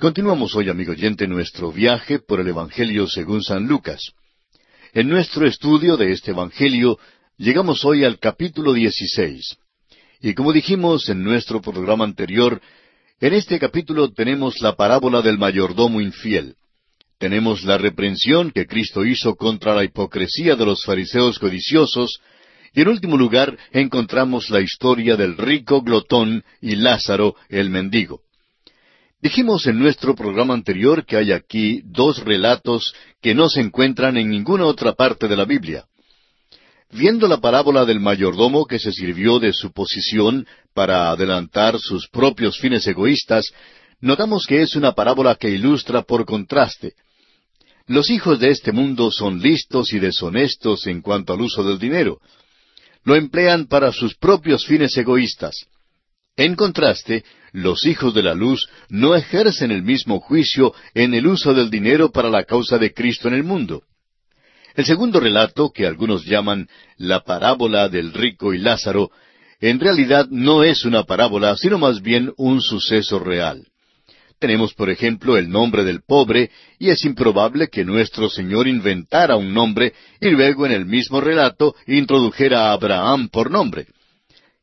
Continuamos hoy, amigo oyente, nuestro viaje por el Evangelio según San Lucas. En nuestro estudio de este Evangelio llegamos hoy al capítulo 16. Y como dijimos en nuestro programa anterior, en este capítulo tenemos la parábola del mayordomo infiel. Tenemos la reprensión que Cristo hizo contra la hipocresía de los fariseos codiciosos, y en último lugar encontramos la historia del rico glotón y Lázaro el mendigo. Dijimos en nuestro programa anterior que hay aquí dos relatos que no se encuentran en ninguna otra parte de la Biblia. Viendo la parábola del mayordomo que se sirvió de su posición para adelantar sus propios fines egoístas, notamos que es una parábola que ilustra por contraste. Los hijos de este mundo son listos y deshonestos en cuanto al uso del dinero. Lo emplean para sus propios fines egoístas. En contraste, los hijos de la luz no ejercen el mismo juicio en el uso del dinero para la causa de Cristo en el mundo. El segundo relato, que algunos llaman la parábola del rico y Lázaro, en realidad no es una parábola, sino más bien un suceso real. Tenemos, por ejemplo, el nombre del pobre, y es improbable que nuestro Señor inventara un nombre y luego en el mismo relato introdujera a Abraham por nombre.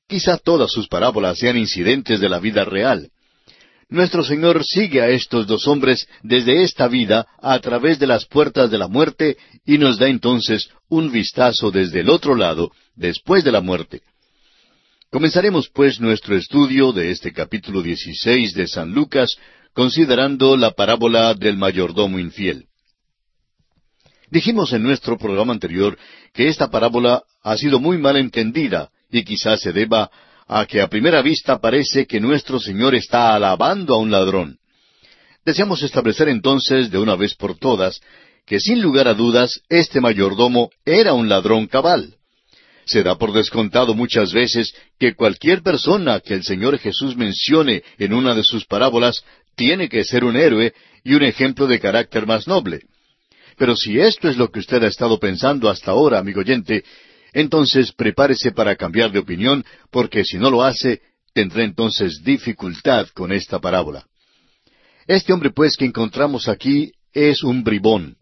Quizá todas sus parábolas sean incidentes de la vida real. Nuestro Señor sigue a estos dos hombres desde esta vida a través de las puertas de la muerte y nos da entonces un vistazo desde el otro lado, después de la muerte. Comenzaremos pues nuestro estudio de este capítulo 16 de San Lucas considerando la parábola del mayordomo infiel. Dijimos en nuestro programa anterior que esta parábola ha sido muy mal entendida y quizás se deba a que a primera vista parece que nuestro Señor está alabando a un ladrón. Deseamos establecer entonces de una vez por todas que sin lugar a dudas este mayordomo era un ladrón cabal. Se da por descontado muchas veces que cualquier persona que el Señor Jesús mencione en una de sus parábolas tiene que ser un héroe y un ejemplo de carácter más noble. Pero si esto es lo que usted ha estado pensando hasta ahora, amigo oyente, entonces prepárese para cambiar de opinión, porque si no lo hace, tendrá entonces dificultad con esta parábola. Este hombre, pues, que encontramos aquí es un bribón.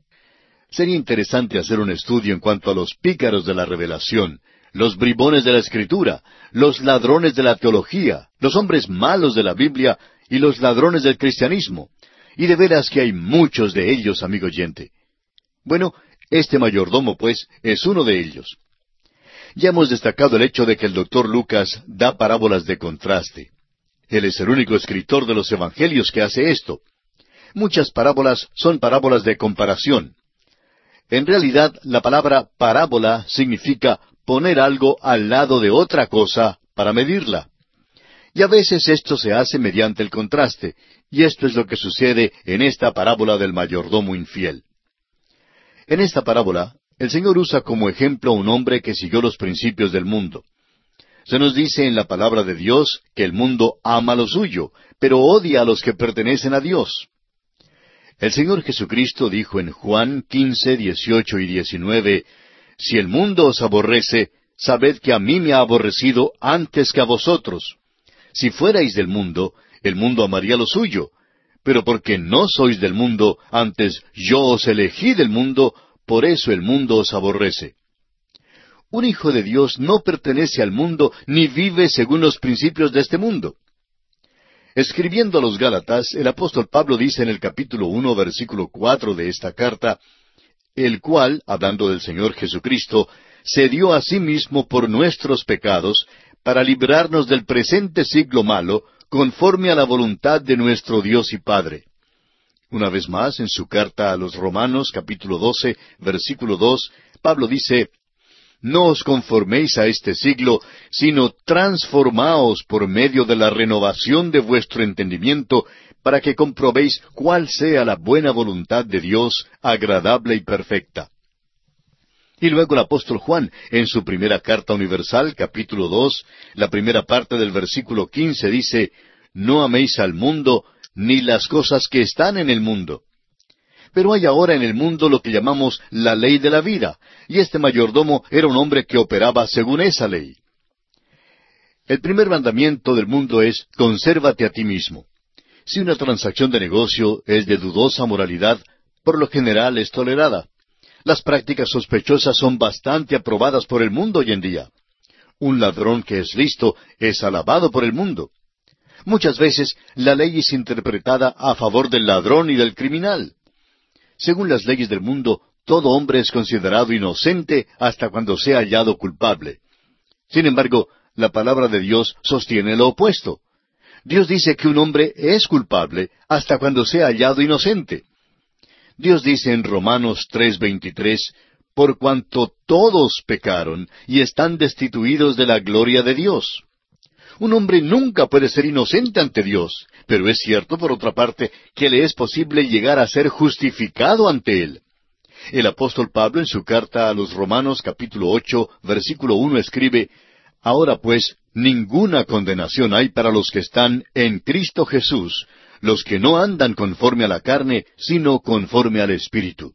Sería interesante hacer un estudio en cuanto a los pícaros de la revelación, los bribones de la escritura, los ladrones de la teología, los hombres malos de la Biblia y los ladrones del cristianismo. Y de veras que hay muchos de ellos, amigo oyente. Bueno, este mayordomo, pues, es uno de ellos. Ya hemos destacado el hecho de que el doctor Lucas da parábolas de contraste. Él es el único escritor de los Evangelios que hace esto. Muchas parábolas son parábolas de comparación. En realidad, la palabra parábola significa poner algo al lado de otra cosa para medirla. Y a veces esto se hace mediante el contraste, y esto es lo que sucede en esta parábola del mayordomo infiel. En esta parábola, el Señor usa como ejemplo a un hombre que siguió los principios del mundo. Se nos dice en la palabra de Dios que el mundo ama lo suyo, pero odia a los que pertenecen a Dios. El Señor Jesucristo dijo en Juan 15, 18 y 19, Si el mundo os aborrece, sabed que a mí me ha aborrecido antes que a vosotros. Si fuerais del mundo, el mundo amaría lo suyo, pero porque no sois del mundo, antes yo os elegí del mundo, por eso el mundo os aborrece. Un hijo de Dios no pertenece al mundo ni vive según los principios de este mundo. Escribiendo a los Gálatas, el apóstol Pablo dice en el capítulo uno, versículo cuatro de esta carta, el cual, hablando del Señor Jesucristo, se dio a sí mismo por nuestros pecados, para librarnos del presente siglo malo, conforme a la voluntad de nuestro Dios y Padre una vez más, en su carta a los Romanos capítulo 12, versículo 2, Pablo dice, No os conforméis a este siglo, sino transformaos por medio de la renovación de vuestro entendimiento, para que comprobéis cuál sea la buena voluntad de Dios, agradable y perfecta. Y luego el apóstol Juan, en su primera carta universal, capítulo dos, la primera parte del versículo quince, dice, No améis al mundo, ni las cosas que están en el mundo. Pero hay ahora en el mundo lo que llamamos la ley de la vida, y este mayordomo era un hombre que operaba según esa ley. El primer mandamiento del mundo es consérvate a ti mismo. Si una transacción de negocio es de dudosa moralidad, por lo general es tolerada. Las prácticas sospechosas son bastante aprobadas por el mundo hoy en día. Un ladrón que es listo es alabado por el mundo. Muchas veces la ley es interpretada a favor del ladrón y del criminal. Según las leyes del mundo, todo hombre es considerado inocente hasta cuando sea hallado culpable. Sin embargo, la palabra de Dios sostiene lo opuesto. Dios dice que un hombre es culpable hasta cuando sea hallado inocente. Dios dice en Romanos 3:23, por cuanto todos pecaron y están destituidos de la gloria de Dios. Un hombre nunca puede ser inocente ante Dios, pero es cierto, por otra parte, que le es posible llegar a ser justificado ante Él. El apóstol Pablo en su carta a los Romanos capítulo ocho, versículo uno escribe, Ahora pues, ninguna condenación hay para los que están en Cristo Jesús, los que no andan conforme a la carne, sino conforme al Espíritu.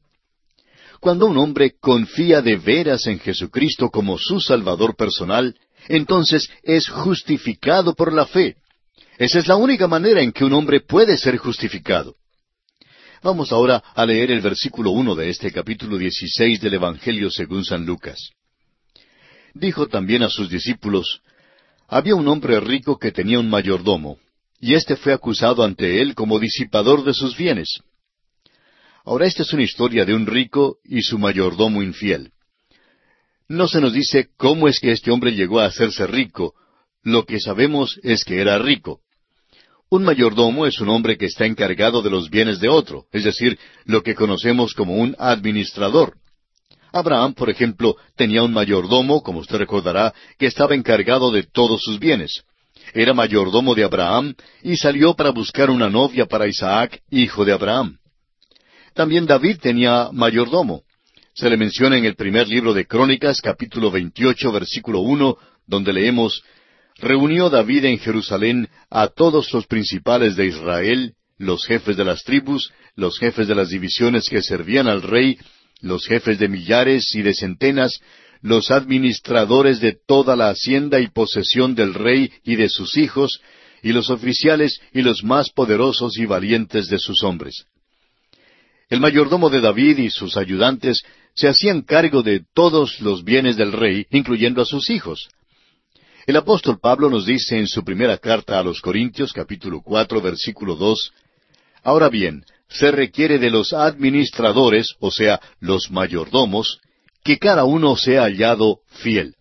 Cuando un hombre confía de veras en Jesucristo como su Salvador personal, entonces es justificado por la fe. Esa es la única manera en que un hombre puede ser justificado. Vamos ahora a leer el versículo uno de este capítulo dieciséis del Evangelio según San Lucas. Dijo también a sus discípulos, Había un hombre rico que tenía un mayordomo, y éste fue acusado ante él como disipador de sus bienes. Ahora esta es una historia de un rico y su mayordomo infiel. No se nos dice cómo es que este hombre llegó a hacerse rico, lo que sabemos es que era rico. Un mayordomo es un hombre que está encargado de los bienes de otro, es decir, lo que conocemos como un administrador. Abraham, por ejemplo, tenía un mayordomo, como usted recordará, que estaba encargado de todos sus bienes. Era mayordomo de Abraham y salió para buscar una novia para Isaac, hijo de Abraham. También David tenía mayordomo. Se le menciona en el primer libro de Crónicas, capítulo 28, versículo 1, donde leemos, Reunió David en Jerusalén a todos los principales de Israel, los jefes de las tribus, los jefes de las divisiones que servían al rey, los jefes de millares y de centenas, los administradores de toda la hacienda y posesión del rey y de sus hijos, y los oficiales y los más poderosos y valientes de sus hombres. El mayordomo de David y sus ayudantes se hacían cargo de todos los bienes del rey, incluyendo a sus hijos. El apóstol Pablo nos dice en su primera carta a los Corintios capítulo cuatro versículo dos Ahora bien, se requiere de los administradores, o sea, los mayordomos, que cada uno sea hallado fiel.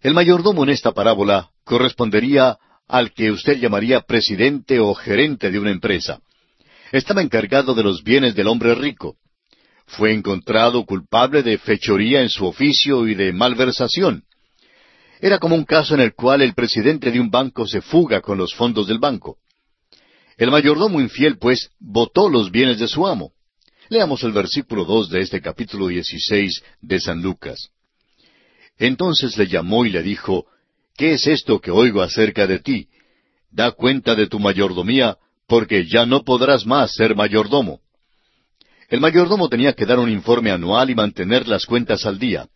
El mayordomo en esta parábola correspondería al que usted llamaría presidente o gerente de una empresa. Estaba encargado de los bienes del hombre rico. Fue encontrado culpable de fechoría en su oficio y de malversación. Era como un caso en el cual el presidente de un banco se fuga con los fondos del banco. El mayordomo infiel, pues, votó los bienes de su amo. Leamos el versículo dos de este capítulo dieciséis de San Lucas. Entonces le llamó y le dijo, ¿Qué es esto que oigo acerca de ti? Da cuenta de tu mayordomía, porque ya no podrás más ser mayordomo. El mayordomo tenía que dar un informe anual y mantener las cuentas al día.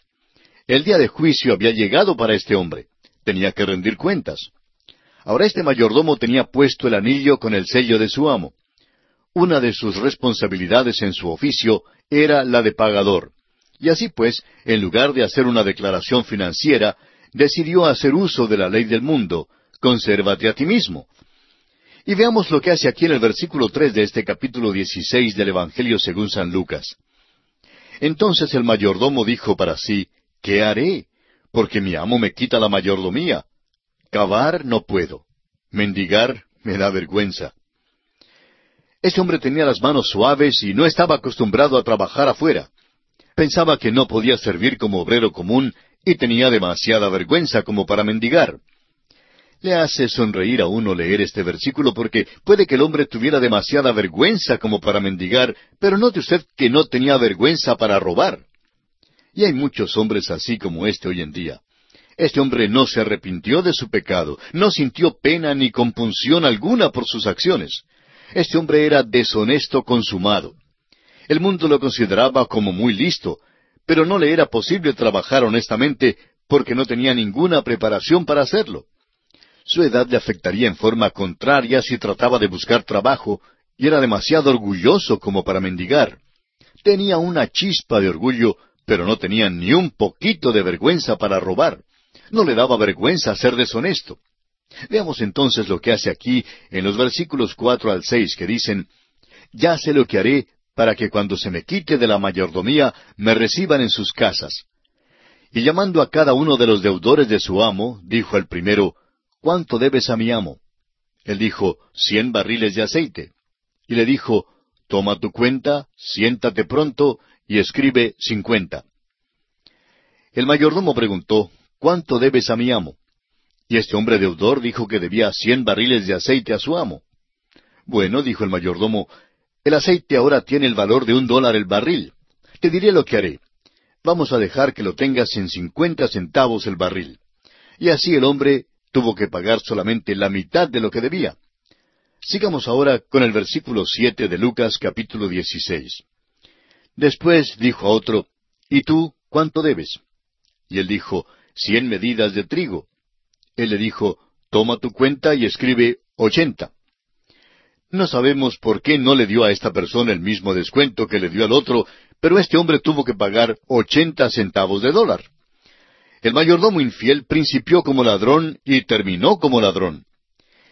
El día de juicio había llegado para este hombre. Tenía que rendir cuentas. Ahora este mayordomo tenía puesto el anillo con el sello de su amo. Una de sus responsabilidades en su oficio era la de pagador. Y así pues, en lugar de hacer una declaración financiera, decidió hacer uso de la ley del mundo, consérvate a ti mismo. Y veamos lo que hace aquí en el versículo tres de este capítulo dieciséis del Evangelio según San Lucas. Entonces el mayordomo dijo para sí, ¿qué haré? Porque mi amo me quita la mayordomía. Cavar no puedo. Mendigar me da vergüenza. Ese hombre tenía las manos suaves y no estaba acostumbrado a trabajar afuera. Pensaba que no podía servir como obrero común y tenía demasiada vergüenza como para mendigar. Le hace sonreír a uno leer este versículo porque puede que el hombre tuviera demasiada vergüenza como para mendigar, pero note usted que no tenía vergüenza para robar. Y hay muchos hombres así como este hoy en día. Este hombre no se arrepintió de su pecado, no sintió pena ni compunción alguna por sus acciones. Este hombre era deshonesto consumado. El mundo lo consideraba como muy listo, pero no le era posible trabajar honestamente porque no tenía ninguna preparación para hacerlo. Su edad le afectaría en forma contraria si trataba de buscar trabajo, y era demasiado orgulloso como para mendigar. Tenía una chispa de orgullo, pero no tenía ni un poquito de vergüenza para robar. No le daba vergüenza ser deshonesto. Veamos entonces lo que hace aquí en los versículos cuatro al seis que dicen Ya sé lo que haré para que cuando se me quite de la mayordomía me reciban en sus casas. Y llamando a cada uno de los deudores de su amo, dijo al primero, ¿Cuánto debes a mi amo? Él dijo, cien barriles de aceite. Y le dijo, Toma tu cuenta, siéntate pronto y escribe cincuenta. El mayordomo preguntó, ¿Cuánto debes a mi amo? Y este hombre deudor dijo que debía cien barriles de aceite a su amo. Bueno, dijo el mayordomo, el aceite ahora tiene el valor de un dólar el barril. Te diré lo que haré. Vamos a dejar que lo tengas en cincuenta centavos el barril. Y así el hombre tuvo que pagar solamente la mitad de lo que debía. Sigamos ahora con el versículo siete de Lucas capítulo dieciséis. Después dijo a otro, ¿Y tú cuánto debes? Y él dijo, cien medidas de trigo. Él le dijo, Toma tu cuenta y escribe ochenta. No sabemos por qué no le dio a esta persona el mismo descuento que le dio al otro, pero este hombre tuvo que pagar ochenta centavos de dólar. El mayordomo infiel principió como ladrón y terminó como ladrón.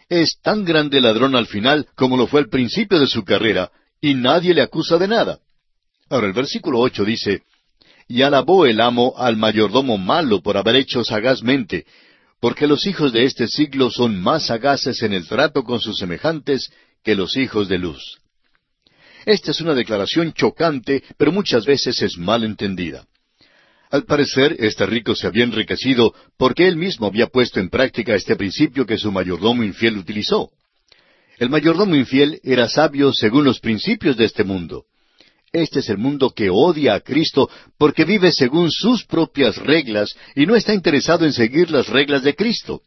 Es tan grande ladrón al final como lo fue al principio de su carrera, y nadie le acusa de nada. Ahora el versículo ocho dice, Y alabó el amo al mayordomo malo por haber hecho sagazmente, porque los hijos de este siglo son más sagaces en el trato con sus semejantes que los hijos de luz. Esta es una declaración chocante, pero muchas veces es mal entendida. Al parecer, este rico se había enriquecido porque él mismo había puesto en práctica este principio que su mayordomo infiel utilizó. El mayordomo infiel era sabio según los principios de este mundo. Este es el mundo que odia a Cristo porque vive según sus propias reglas y no está interesado en seguir las reglas de Cristo.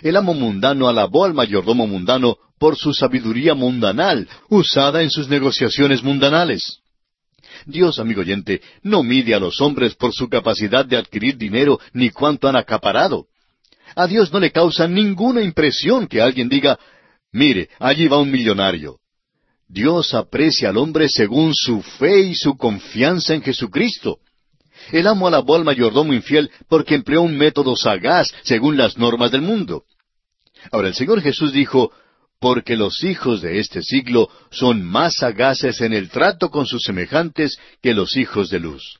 El amo mundano alabó al mayordomo mundano por su sabiduría mundanal, usada en sus negociaciones mundanales. Dios, amigo oyente, no mide a los hombres por su capacidad de adquirir dinero ni cuánto han acaparado. A Dios no le causa ninguna impresión que alguien diga, mire, allí va un millonario. Dios aprecia al hombre según su fe y su confianza en Jesucristo. El amo alabó al mayordomo infiel porque empleó un método sagaz según las normas del mundo. Ahora el Señor Jesús dijo, porque los hijos de este siglo son más sagaces en el trato con sus semejantes que los hijos de luz.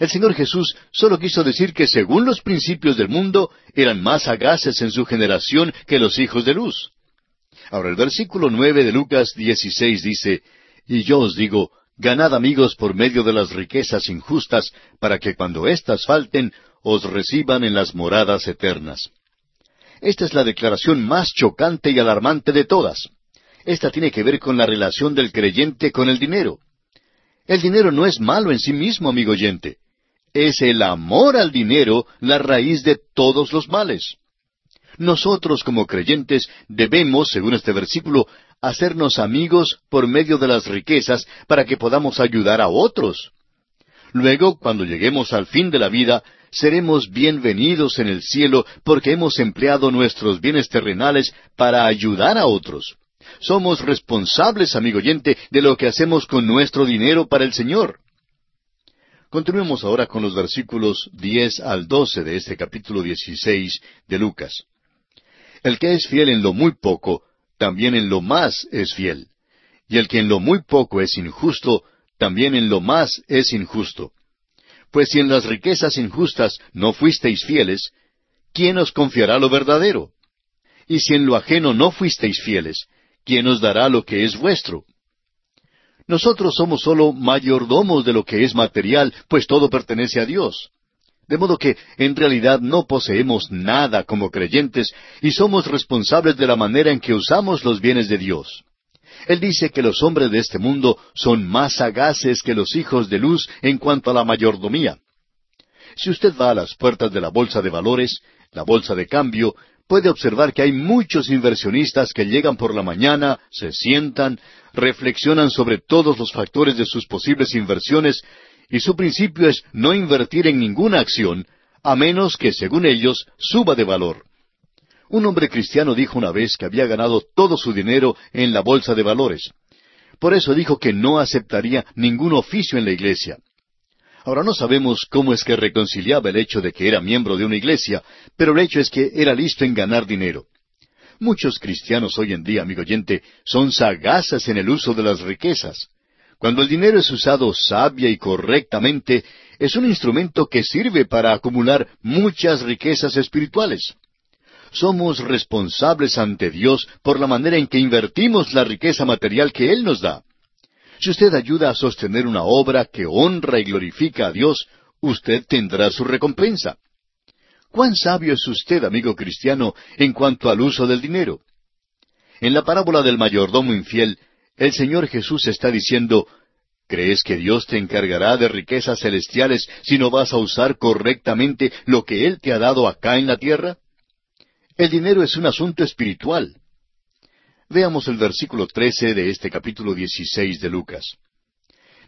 El Señor Jesús solo quiso decir que según los principios del mundo eran más sagaces en su generación que los hijos de luz. Ahora el versículo nueve de Lucas dieciséis dice, Y yo os digo, ganad amigos por medio de las riquezas injustas, para que cuando éstas falten, os reciban en las moradas eternas. Esta es la declaración más chocante y alarmante de todas. Esta tiene que ver con la relación del creyente con el dinero. El dinero no es malo en sí mismo, amigo oyente. Es el amor al dinero la raíz de todos los males. Nosotros como creyentes debemos, según este versículo, hacernos amigos por medio de las riquezas para que podamos ayudar a otros. Luego, cuando lleguemos al fin de la vida, seremos bienvenidos en el cielo porque hemos empleado nuestros bienes terrenales para ayudar a otros. Somos responsables, amigo oyente, de lo que hacemos con nuestro dinero para el Señor. Continuemos ahora con los versículos diez al doce de este capítulo dieciséis de Lucas. El que es fiel en lo muy poco, también en lo más es fiel. Y el que en lo muy poco es injusto, también en lo más es injusto. Pues si en las riquezas injustas no fuisteis fieles, ¿quién os confiará lo verdadero? Y si en lo ajeno no fuisteis fieles, ¿quién os dará lo que es vuestro? Nosotros somos sólo mayordomos de lo que es material, pues todo pertenece a Dios. De modo que en realidad no poseemos nada como creyentes y somos responsables de la manera en que usamos los bienes de Dios. Él dice que los hombres de este mundo son más sagaces que los hijos de luz en cuanto a la mayordomía. Si usted va a las puertas de la bolsa de valores, la bolsa de cambio, puede observar que hay muchos inversionistas que llegan por la mañana, se sientan, reflexionan sobre todos los factores de sus posibles inversiones y su principio es no invertir en ninguna acción, a menos que, según ellos, suba de valor. Un hombre cristiano dijo una vez que había ganado todo su dinero en la bolsa de valores. Por eso dijo que no aceptaría ningún oficio en la iglesia. Ahora no sabemos cómo es que reconciliaba el hecho de que era miembro de una iglesia, pero el hecho es que era listo en ganar dinero. Muchos cristianos hoy en día, amigo oyente, son sagaces en el uso de las riquezas. Cuando el dinero es usado sabia y correctamente, es un instrumento que sirve para acumular muchas riquezas espirituales. Somos responsables ante Dios por la manera en que invertimos la riqueza material que Él nos da. Si usted ayuda a sostener una obra que honra y glorifica a Dios, usted tendrá su recompensa. ¿Cuán sabio es usted, amigo cristiano, en cuanto al uso del dinero? En la parábola del mayordomo infiel, el Señor Jesús está diciendo, ¿Crees que Dios te encargará de riquezas celestiales si no vas a usar correctamente lo que Él te ha dado acá en la tierra? El dinero es un asunto espiritual. Veamos el versículo trece de este capítulo dieciséis de Lucas.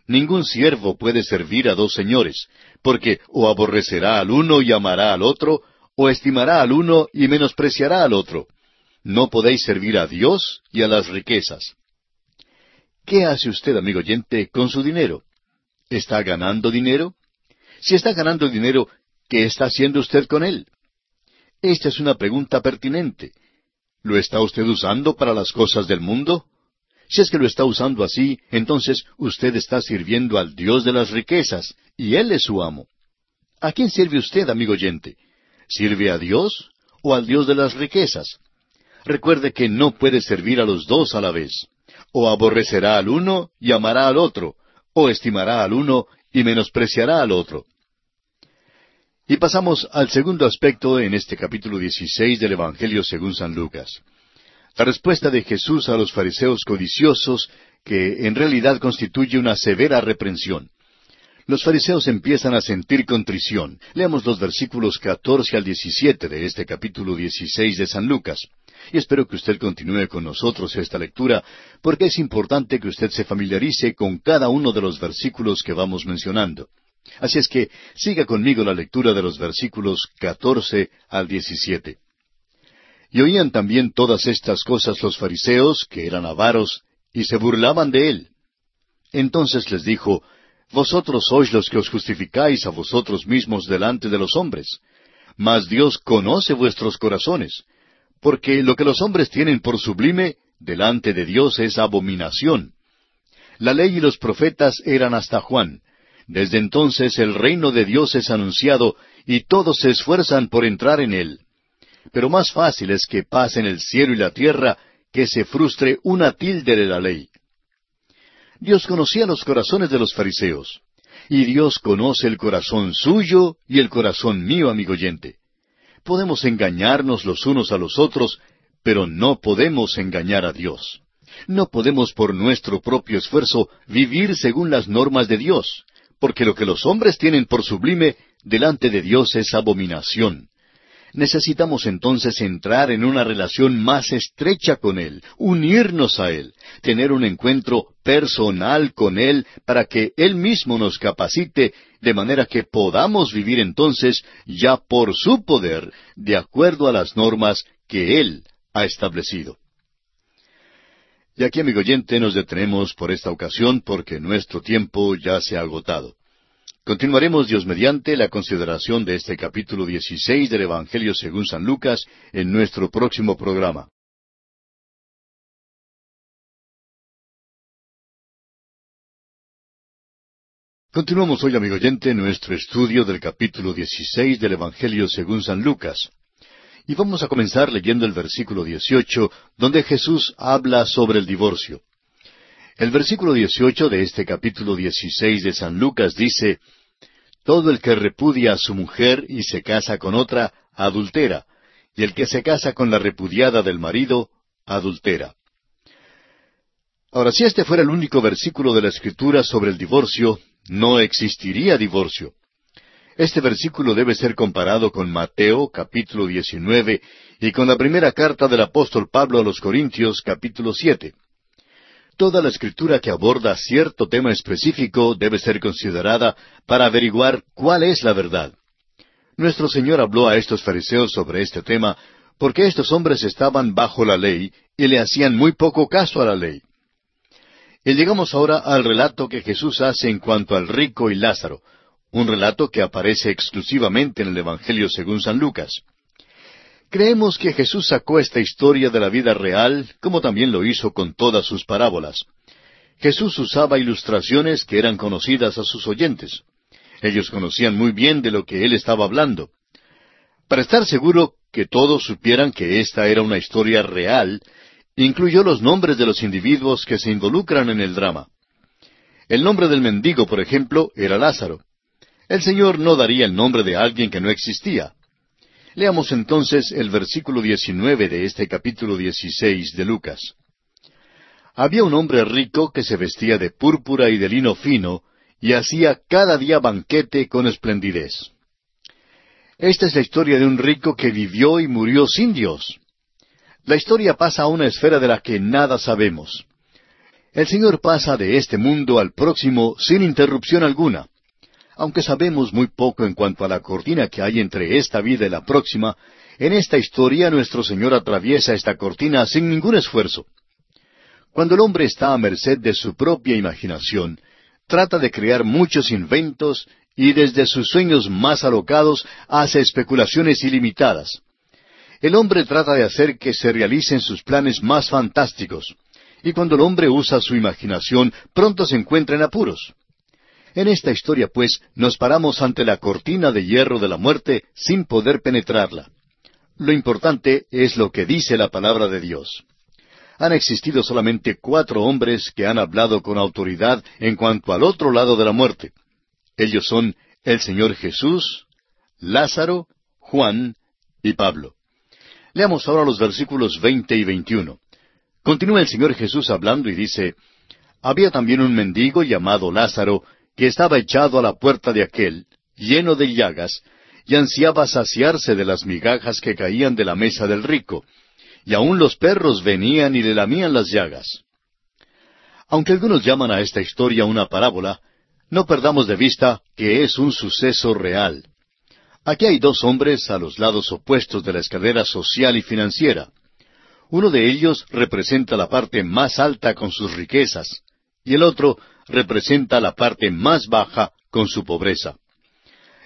Ningún siervo puede servir a dos señores, porque o aborrecerá al uno y amará al otro, o estimará al uno y menospreciará al otro. No podéis servir a Dios y a las riquezas. ¿Qué hace usted, amigo oyente, con su dinero? ¿Está ganando dinero? Si está ganando dinero, ¿qué está haciendo usted con él? Esta es una pregunta pertinente. ¿Lo está usted usando para las cosas del mundo? Si es que lo está usando así, entonces usted está sirviendo al Dios de las riquezas, y Él es su amo. ¿A quién sirve usted, amigo oyente? ¿Sirve a Dios o al Dios de las riquezas? Recuerde que no puede servir a los dos a la vez. O aborrecerá al uno y amará al otro, o estimará al uno y menospreciará al otro. Y pasamos al segundo aspecto en este capítulo 16 del Evangelio según San Lucas. La respuesta de Jesús a los fariseos codiciosos, que en realidad constituye una severa reprensión. Los fariseos empiezan a sentir contrición. Leamos los versículos 14 al 17 de este capítulo 16 de San Lucas. Y espero que usted continúe con nosotros esta lectura, porque es importante que usted se familiarice con cada uno de los versículos que vamos mencionando. Así es que siga conmigo la lectura de los versículos catorce al diecisiete. Y oían también todas estas cosas los fariseos, que eran avaros, y se burlaban de él. Entonces les dijo, Vosotros sois los que os justificáis a vosotros mismos delante de los hombres, mas Dios conoce vuestros corazones, porque lo que los hombres tienen por sublime, delante de Dios es abominación. La ley y los profetas eran hasta Juan, desde entonces el reino de Dios es anunciado y todos se esfuerzan por entrar en él. Pero más fácil es que pasen el cielo y la tierra que se frustre una tilde de la ley. Dios conocía los corazones de los fariseos, y Dios conoce el corazón suyo y el corazón mío, amigo oyente. Podemos engañarnos los unos a los otros, pero no podemos engañar a Dios. No podemos por nuestro propio esfuerzo vivir según las normas de Dios porque lo que los hombres tienen por sublime delante de Dios es abominación. Necesitamos entonces entrar en una relación más estrecha con Él, unirnos a Él, tener un encuentro personal con Él para que Él mismo nos capacite de manera que podamos vivir entonces ya por su poder, de acuerdo a las normas que Él ha establecido. Y aquí, amigo oyente, nos detenemos por esta ocasión porque nuestro tiempo ya se ha agotado. Continuaremos, Dios mediante, la consideración de este capítulo 16 del Evangelio según San Lucas en nuestro próximo programa. Continuamos hoy, amigo oyente, nuestro estudio del capítulo 16 del Evangelio según San Lucas. Y vamos a comenzar leyendo el versículo 18, donde Jesús habla sobre el divorcio. El versículo 18 de este capítulo 16 de San Lucas dice, Todo el que repudia a su mujer y se casa con otra, adultera, y el que se casa con la repudiada del marido, adultera. Ahora, si este fuera el único versículo de la Escritura sobre el divorcio, no existiría divorcio. Este versículo debe ser comparado con Mateo capítulo 19 y con la primera carta del apóstol Pablo a los Corintios capítulo 7. Toda la escritura que aborda cierto tema específico debe ser considerada para averiguar cuál es la verdad. Nuestro Señor habló a estos fariseos sobre este tema porque estos hombres estaban bajo la ley y le hacían muy poco caso a la ley. Y llegamos ahora al relato que Jesús hace en cuanto al rico y Lázaro, un relato que aparece exclusivamente en el Evangelio según San Lucas. Creemos que Jesús sacó esta historia de la vida real, como también lo hizo con todas sus parábolas. Jesús usaba ilustraciones que eran conocidas a sus oyentes. Ellos conocían muy bien de lo que él estaba hablando. Para estar seguro que todos supieran que esta era una historia real, incluyó los nombres de los individuos que se involucran en el drama. El nombre del mendigo, por ejemplo, era Lázaro. El Señor no daría el nombre de alguien que no existía. Leamos entonces el versículo 19 de este capítulo 16 de Lucas. Había un hombre rico que se vestía de púrpura y de lino fino, y hacía cada día banquete con esplendidez. Esta es la historia de un rico que vivió y murió sin Dios. La historia pasa a una esfera de la que nada sabemos. El Señor pasa de este mundo al próximo sin interrupción alguna. Aunque sabemos muy poco en cuanto a la cortina que hay entre esta vida y la próxima, en esta historia nuestro Señor atraviesa esta cortina sin ningún esfuerzo. Cuando el hombre está a merced de su propia imaginación, trata de crear muchos inventos y desde sus sueños más alocados hace especulaciones ilimitadas. El hombre trata de hacer que se realicen sus planes más fantásticos, y cuando el hombre usa su imaginación, pronto se encuentra en apuros. En esta historia, pues, nos paramos ante la cortina de hierro de la muerte sin poder penetrarla. Lo importante es lo que dice la palabra de Dios. Han existido solamente cuatro hombres que han hablado con autoridad en cuanto al otro lado de la muerte. Ellos son el Señor Jesús, Lázaro, Juan y Pablo. Leamos ahora los versículos veinte y veintiuno. Continúa el Señor Jesús hablando y dice, Había también un mendigo llamado Lázaro, que estaba echado a la puerta de aquel, lleno de llagas, y ansiaba saciarse de las migajas que caían de la mesa del rico, y aun los perros venían y le lamían las llagas. Aunque algunos llaman a esta historia una parábola, no perdamos de vista que es un suceso real. Aquí hay dos hombres a los lados opuestos de la escalera social y financiera. Uno de ellos representa la parte más alta con sus riquezas, y el otro representa la parte más baja con su pobreza.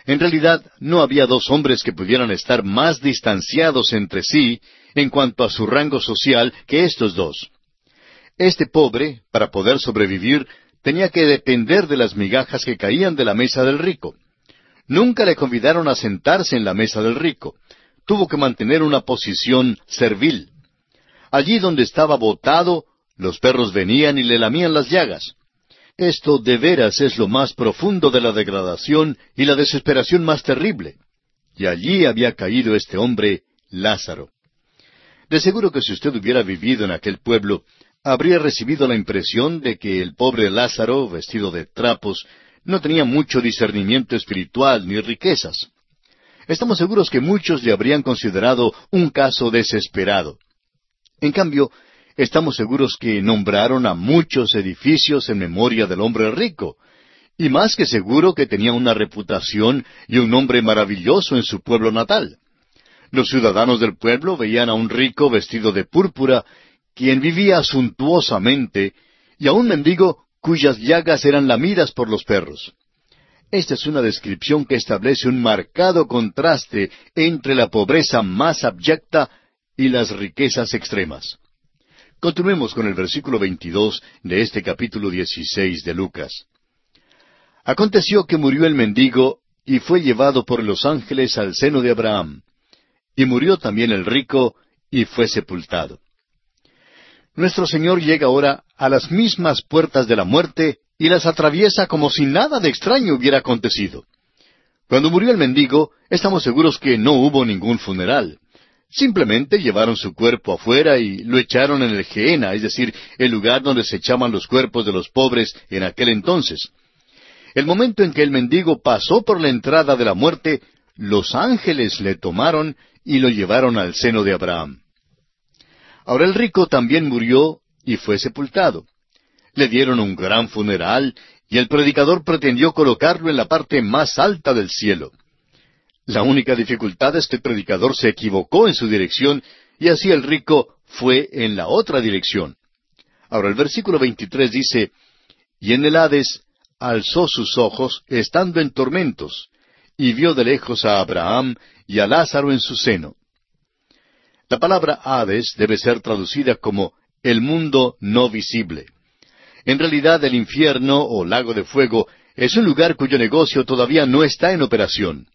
En realidad, no había dos hombres que pudieran estar más distanciados entre sí en cuanto a su rango social que estos dos. Este pobre, para poder sobrevivir, tenía que depender de las migajas que caían de la mesa del rico. Nunca le convidaron a sentarse en la mesa del rico. Tuvo que mantener una posición servil. Allí donde estaba botado, los perros venían y le lamían las llagas. Esto de veras es lo más profundo de la degradación y la desesperación más terrible. Y allí había caído este hombre, Lázaro. De seguro que si usted hubiera vivido en aquel pueblo, habría recibido la impresión de que el pobre Lázaro, vestido de trapos, no tenía mucho discernimiento espiritual ni riquezas. Estamos seguros que muchos le habrían considerado un caso desesperado. En cambio, estamos seguros que nombraron a muchos edificios en memoria del hombre rico, y más que seguro que tenía una reputación y un nombre maravilloso en su pueblo natal. Los ciudadanos del pueblo veían a un rico vestido de púrpura, quien vivía suntuosamente, y a un mendigo cuyas llagas eran lamidas por los perros. Esta es una descripción que establece un marcado contraste entre la pobreza más abyecta y las riquezas extremas. Continuemos con el versículo 22 de este capítulo 16 de Lucas. Aconteció que murió el mendigo y fue llevado por los ángeles al seno de Abraham. Y murió también el rico y fue sepultado. Nuestro Señor llega ahora a las mismas puertas de la muerte y las atraviesa como si nada de extraño hubiera acontecido. Cuando murió el mendigo, estamos seguros que no hubo ningún funeral. Simplemente llevaron su cuerpo afuera y lo echaron en el Geena, es decir, el lugar donde se echaban los cuerpos de los pobres en aquel entonces. El momento en que el mendigo pasó por la entrada de la muerte, los ángeles le tomaron y lo llevaron al seno de Abraham. Ahora el rico también murió y fue sepultado. Le dieron un gran funeral y el predicador pretendió colocarlo en la parte más alta del cielo. La única dificultad es que el predicador se equivocó en su dirección y así el rico fue en la otra dirección. Ahora el versículo 23 dice, Y en el Hades alzó sus ojos, estando en tormentos, y vio de lejos a Abraham y a Lázaro en su seno. La palabra Hades debe ser traducida como el mundo no visible. En realidad el infierno o lago de fuego es un lugar cuyo negocio todavía no está en operación.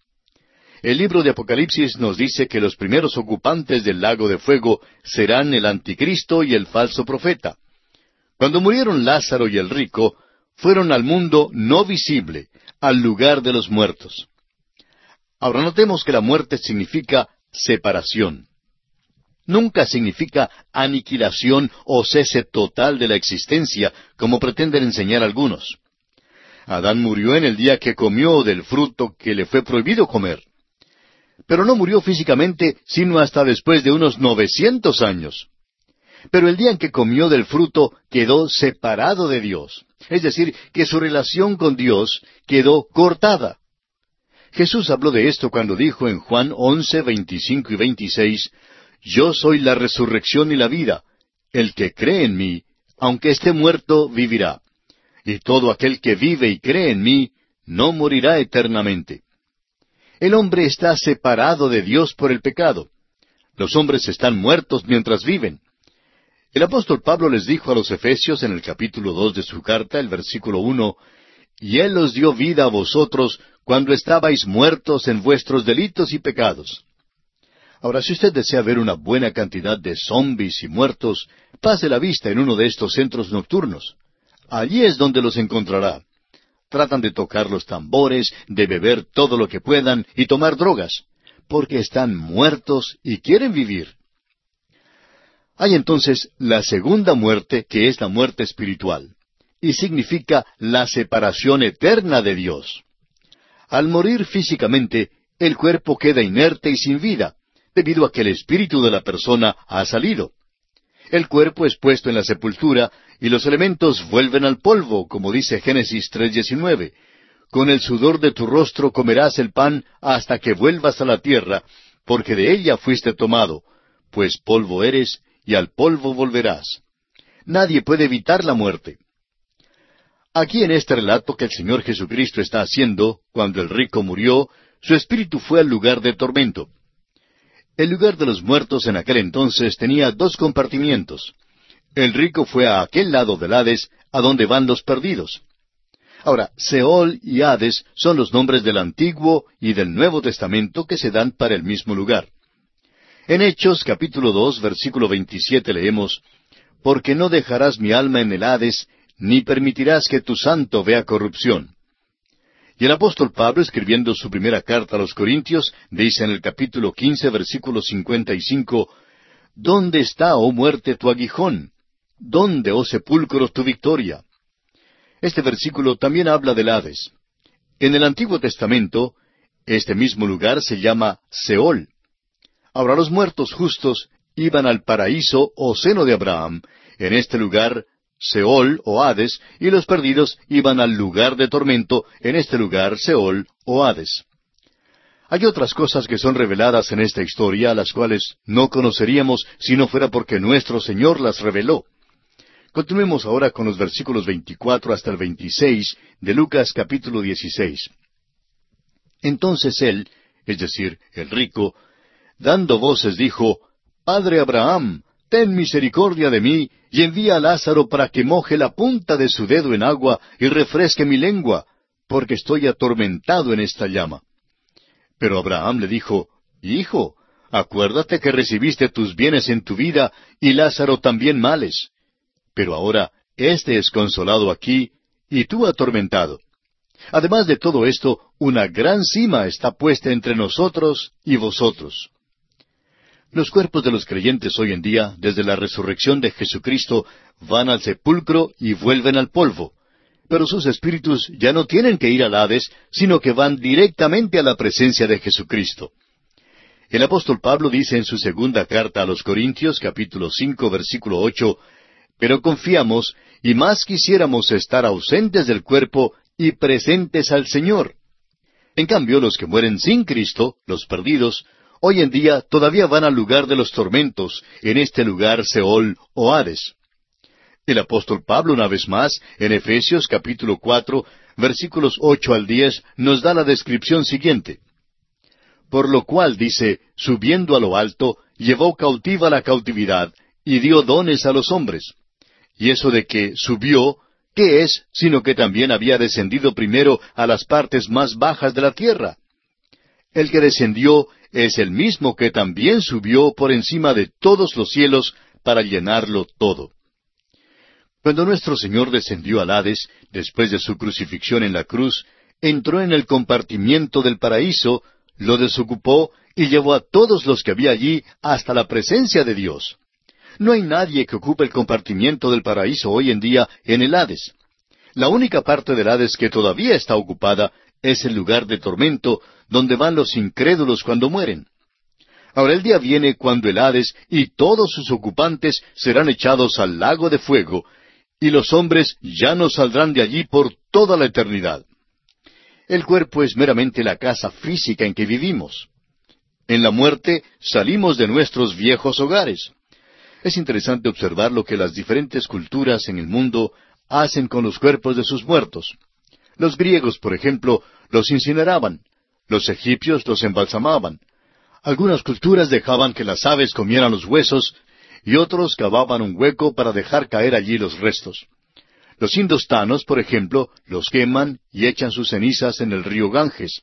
El libro de Apocalipsis nos dice que los primeros ocupantes del lago de fuego serán el anticristo y el falso profeta. Cuando murieron Lázaro y el rico, fueron al mundo no visible, al lugar de los muertos. Ahora notemos que la muerte significa separación. Nunca significa aniquilación o cese total de la existencia, como pretenden enseñar algunos. Adán murió en el día que comió del fruto que le fue prohibido comer. Pero no murió físicamente sino hasta después de unos novecientos años. Pero el día en que comió del fruto quedó separado de Dios. Es decir, que su relación con Dios quedó cortada. Jesús habló de esto cuando dijo en Juan once, veinticinco y veintiséis, Yo soy la resurrección y la vida. El que cree en mí, aunque esté muerto, vivirá y todo aquel que vive y cree en mí no morirá eternamente. El hombre está separado de Dios por el pecado. Los hombres están muertos mientras viven. El apóstol Pablo les dijo a los Efesios en el capítulo dos de su carta, el versículo uno, Y Él os dio vida a vosotros cuando estabais muertos en vuestros delitos y pecados. Ahora, si usted desea ver una buena cantidad de zombies y muertos, pase la vista en uno de estos centros nocturnos. Allí es donde los encontrará. Tratan de tocar los tambores, de beber todo lo que puedan y tomar drogas, porque están muertos y quieren vivir. Hay entonces la segunda muerte, que es la muerte espiritual, y significa la separación eterna de Dios. Al morir físicamente, el cuerpo queda inerte y sin vida, debido a que el espíritu de la persona ha salido. El cuerpo es puesto en la sepultura y los elementos vuelven al polvo, como dice Génesis 3:19. Con el sudor de tu rostro comerás el pan hasta que vuelvas a la tierra, porque de ella fuiste tomado, pues polvo eres y al polvo volverás. Nadie puede evitar la muerte. Aquí en este relato que el Señor Jesucristo está haciendo, cuando el rico murió, su espíritu fue al lugar de tormento. El lugar de los muertos en aquel entonces tenía dos compartimientos. El rico fue a aquel lado del Hades, a donde van los perdidos. Ahora, Seol y Hades son los nombres del Antiguo y del Nuevo Testamento que se dan para el mismo lugar. En Hechos capítulo dos versículo veintisiete leemos, Porque no dejarás mi alma en el Hades, ni permitirás que tu santo vea corrupción. Y el apóstol Pablo, escribiendo su primera carta a los Corintios, dice en el capítulo quince, versículo cincuenta y cinco, ¿Dónde está, oh muerte, tu aguijón? ¿Dónde, oh sepulcro, tu victoria? Este versículo también habla del Hades. En el Antiguo Testamento, este mismo lugar se llama Seol. Ahora los muertos justos iban al paraíso o seno de Abraham. En este lugar Seol o Hades, y los perdidos iban al lugar de tormento, en este lugar Seol o Hades. Hay otras cosas que son reveladas en esta historia, las cuales no conoceríamos si no fuera porque nuestro Señor las reveló. Continuemos ahora con los versículos 24 hasta el 26 de Lucas capítulo 16. Entonces él, es decir, el rico, dando voces dijo, Padre Abraham, ten misericordia de mí, y envía a Lázaro para que moje la punta de su dedo en agua y refresque mi lengua, porque estoy atormentado en esta llama. Pero Abraham le dijo, Hijo, acuérdate que recibiste tus bienes en tu vida, y Lázaro también males. Pero ahora éste es consolado aquí, y tú atormentado. Además de todo esto, una gran cima está puesta entre nosotros y vosotros. Los cuerpos de los creyentes hoy en día, desde la resurrección de Jesucristo, van al sepulcro y vuelven al polvo. Pero sus espíritus ya no tienen que ir al Hades, sino que van directamente a la presencia de Jesucristo. El apóstol Pablo dice en su segunda carta a los Corintios, capítulo cinco, versículo ocho, Pero confiamos, y más quisiéramos estar ausentes del cuerpo y presentes al Señor. En cambio, los que mueren sin Cristo, los perdidos, hoy en día todavía van al lugar de los tormentos, en este lugar Seol o Hades. El apóstol Pablo, una vez más, en Efesios capítulo cuatro, versículos ocho al diez, nos da la descripción siguiente. Por lo cual dice, subiendo a lo alto, llevó cautiva la cautividad, y dio dones a los hombres. Y eso de que subió, ¿qué es sino que también había descendido primero a las partes más bajas de la tierra? El que descendió es el mismo que también subió por encima de todos los cielos para llenarlo todo. Cuando nuestro Señor descendió al Hades, después de su crucifixión en la cruz, entró en el compartimiento del paraíso, lo desocupó y llevó a todos los que había allí hasta la presencia de Dios. No hay nadie que ocupe el compartimiento del paraíso hoy en día en el Hades. La única parte del Hades que todavía está ocupada es el lugar de tormento donde van los incrédulos cuando mueren. Ahora el día viene cuando el Hades y todos sus ocupantes serán echados al lago de fuego, y los hombres ya no saldrán de allí por toda la eternidad. El cuerpo es meramente la casa física en que vivimos. En la muerte salimos de nuestros viejos hogares. Es interesante observar lo que las diferentes culturas en el mundo hacen con los cuerpos de sus muertos. Los griegos, por ejemplo, los incineraban. Los egipcios los embalsamaban. Algunas culturas dejaban que las aves comieran los huesos y otros cavaban un hueco para dejar caer allí los restos. Los indostanos, por ejemplo, los queman y echan sus cenizas en el río Ganges.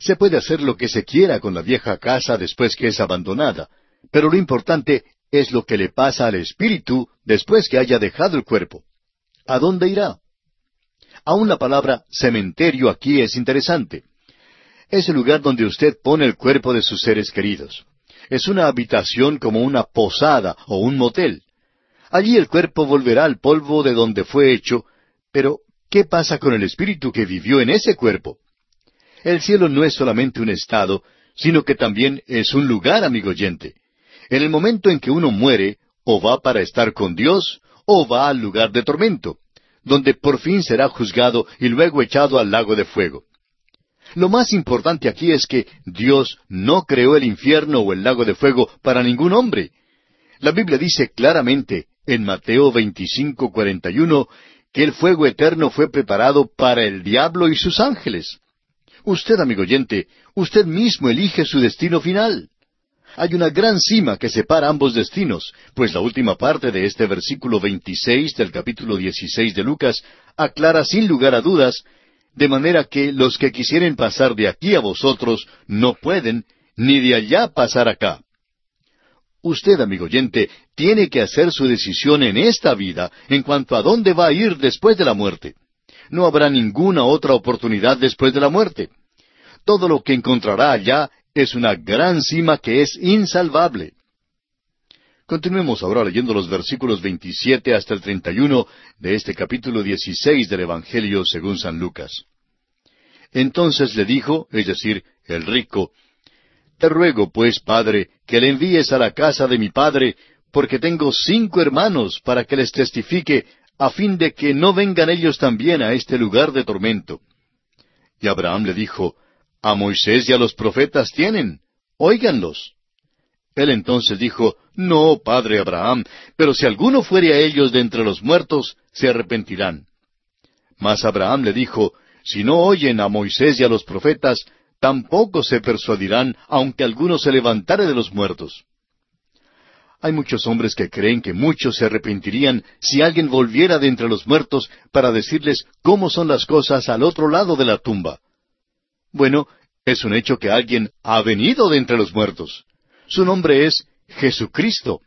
Se puede hacer lo que se quiera con la vieja casa después que es abandonada, pero lo importante es lo que le pasa al espíritu después que haya dejado el cuerpo. ¿A dónde irá? Aún la palabra cementerio aquí es interesante. Es el lugar donde usted pone el cuerpo de sus seres queridos. Es una habitación como una posada o un motel. Allí el cuerpo volverá al polvo de donde fue hecho, pero ¿qué pasa con el espíritu que vivió en ese cuerpo? El cielo no es solamente un estado, sino que también es un lugar, amigo oyente. En el momento en que uno muere, o va para estar con Dios, o va al lugar de tormento, donde por fin será juzgado y luego echado al lago de fuego. Lo más importante aquí es que Dios no creó el infierno o el lago de fuego para ningún hombre. La Biblia dice claramente en Mateo 25, 41, que el fuego eterno fue preparado para el diablo y sus ángeles. Usted, amigo oyente, usted mismo elige su destino final. Hay una gran cima que separa ambos destinos, pues la última parte de este versículo 26 del capítulo 16 de Lucas aclara sin lugar a dudas, de manera que los que quisieren pasar de aquí a vosotros no pueden, ni de allá pasar acá. Usted, amigo oyente, tiene que hacer su decisión en esta vida en cuanto a dónde va a ir después de la muerte. No habrá ninguna otra oportunidad después de la muerte. Todo lo que encontrará allá es una gran cima que es insalvable. Continuemos ahora leyendo los versículos 27 hasta el 31 de este capítulo 16 del Evangelio según San Lucas. Entonces le dijo, es decir, el rico, Te ruego, pues, Padre, que le envíes a la casa de mi Padre, porque tengo cinco hermanos para que les testifique a fin de que no vengan ellos también a este lugar de tormento. Y Abraham le dijo, A Moisés y a los profetas tienen, óiganlos. Él entonces dijo, No, padre Abraham, pero si alguno fuere a ellos de entre los muertos, se arrepentirán. Mas Abraham le dijo, Si no oyen a Moisés y a los profetas, tampoco se persuadirán, aunque alguno se levantare de los muertos. Hay muchos hombres que creen que muchos se arrepentirían si alguien volviera de entre los muertos para decirles cómo son las cosas al otro lado de la tumba. Bueno, es un hecho que alguien ha venido de entre los muertos. Su nombre es Jesucristo.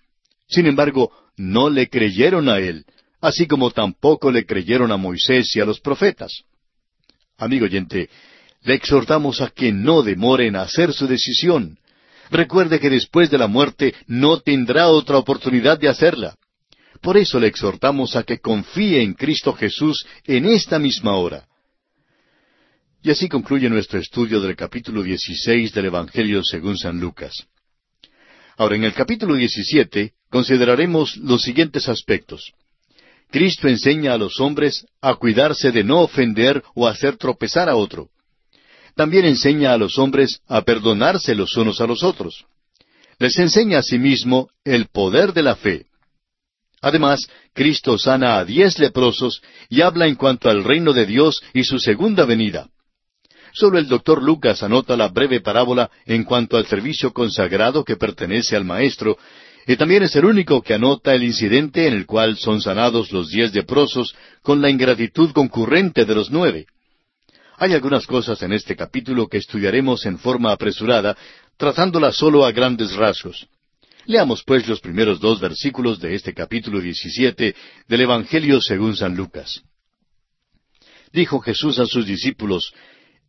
Sin embargo, no le creyeron a él, así como tampoco le creyeron a Moisés y a los profetas. Amigo oyente, le exhortamos a que no demore en hacer su decisión. Recuerde que después de la muerte no tendrá otra oportunidad de hacerla. Por eso le exhortamos a que confíe en Cristo Jesús en esta misma hora. Y así concluye nuestro estudio del capítulo 16 del Evangelio según San Lucas. Ahora, en el capítulo 17 consideraremos los siguientes aspectos. Cristo enseña a los hombres a cuidarse de no ofender o hacer tropezar a otro. también enseña a los hombres a perdonarse los unos a los otros. Les enseña asimismo el poder de la fe. Además, Cristo sana a diez leprosos y habla en cuanto al reino de Dios y su segunda venida. Solo el doctor Lucas anota la breve parábola en cuanto al servicio consagrado que pertenece al Maestro, y también es el único que anota el incidente en el cual son sanados los diez leprosos con la ingratitud concurrente de los nueve. Hay algunas cosas en este capítulo que estudiaremos en forma apresurada, tratándolas solo a grandes rasgos. Leamos pues los primeros dos versículos de este capítulo 17 del Evangelio según San Lucas. Dijo Jesús a sus discípulos,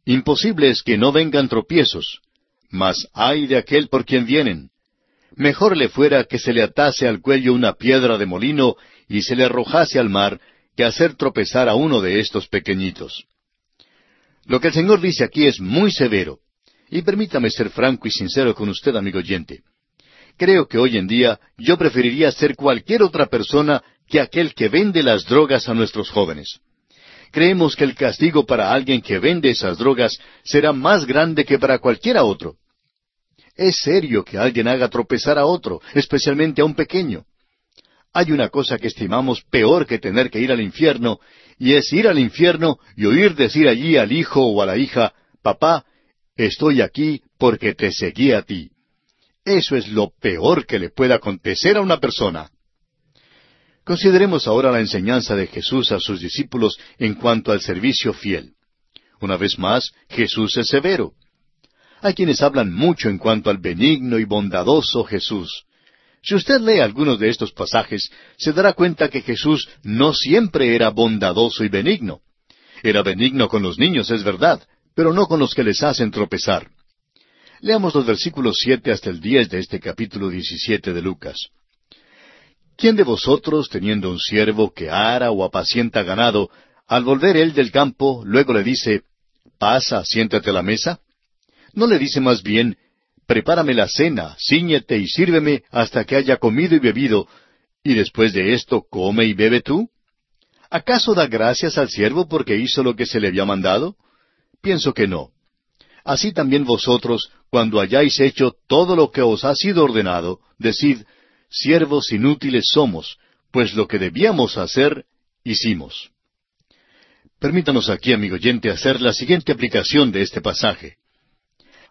Imposible es que no vengan tropiezos, mas ay de aquel por quien vienen. Mejor le fuera que se le atase al cuello una piedra de molino y se le arrojase al mar, que hacer tropezar a uno de estos pequeñitos. Lo que el Señor dice aquí es muy severo. Y permítame ser franco y sincero con usted, amigo oyente. Creo que hoy en día yo preferiría ser cualquier otra persona que aquel que vende las drogas a nuestros jóvenes creemos que el castigo para alguien que vende esas drogas será más grande que para cualquiera otro. Es serio que alguien haga tropezar a otro, especialmente a un pequeño. Hay una cosa que estimamos peor que tener que ir al infierno, y es ir al infierno y oír decir allí al hijo o a la hija, Papá, estoy aquí porque te seguí a ti. Eso es lo peor que le puede acontecer a una persona. Consideremos ahora la enseñanza de Jesús a sus discípulos en cuanto al servicio fiel. Una vez más, Jesús es severo. Hay quienes hablan mucho en cuanto al benigno y bondadoso Jesús. Si usted lee algunos de estos pasajes, se dará cuenta que Jesús no siempre era bondadoso y benigno. Era benigno con los niños, es verdad, pero no con los que les hacen tropezar. Leamos los versículos siete hasta el diez de este capítulo diecisiete de Lucas. ¿Quién de vosotros, teniendo un siervo que ara o apacienta ganado, al volver él del campo, luego le dice, pasa, siéntate a la mesa? ¿No le dice más bien, prepárame la cena, ciñete y sírveme hasta que haya comido y bebido, y después de esto come y bebe tú? ¿Acaso da gracias al siervo porque hizo lo que se le había mandado? Pienso que no. Así también vosotros, cuando hayáis hecho todo lo que os ha sido ordenado, decid, siervos inútiles somos, pues lo que debíamos hacer, hicimos. Permítanos aquí, amigo oyente, hacer la siguiente aplicación de este pasaje.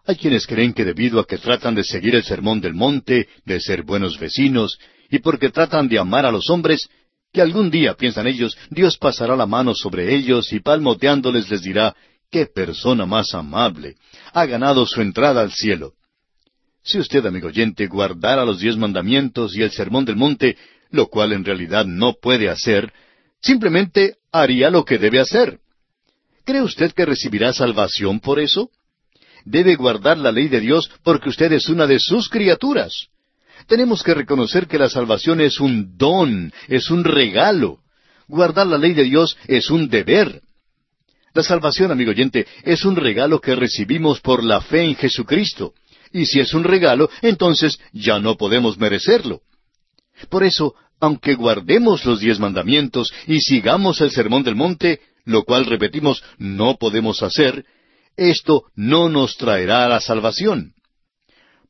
Hay quienes creen que debido a que tratan de seguir el sermón del monte, de ser buenos vecinos, y porque tratan de amar a los hombres, que algún día, piensan ellos, Dios pasará la mano sobre ellos y palmoteándoles les dirá, ¡qué persona más amable! Ha ganado su entrada al cielo. Si usted, amigo oyente, guardara los diez mandamientos y el sermón del monte, lo cual en realidad no puede hacer, simplemente haría lo que debe hacer. ¿Cree usted que recibirá salvación por eso? Debe guardar la ley de Dios porque usted es una de sus criaturas. Tenemos que reconocer que la salvación es un don, es un regalo. Guardar la ley de Dios es un deber. La salvación, amigo oyente, es un regalo que recibimos por la fe en Jesucristo. Y si es un regalo, entonces ya no podemos merecerlo. Por eso, aunque guardemos los diez mandamientos y sigamos el sermón del monte, lo cual repetimos no podemos hacer, esto no nos traerá la salvación.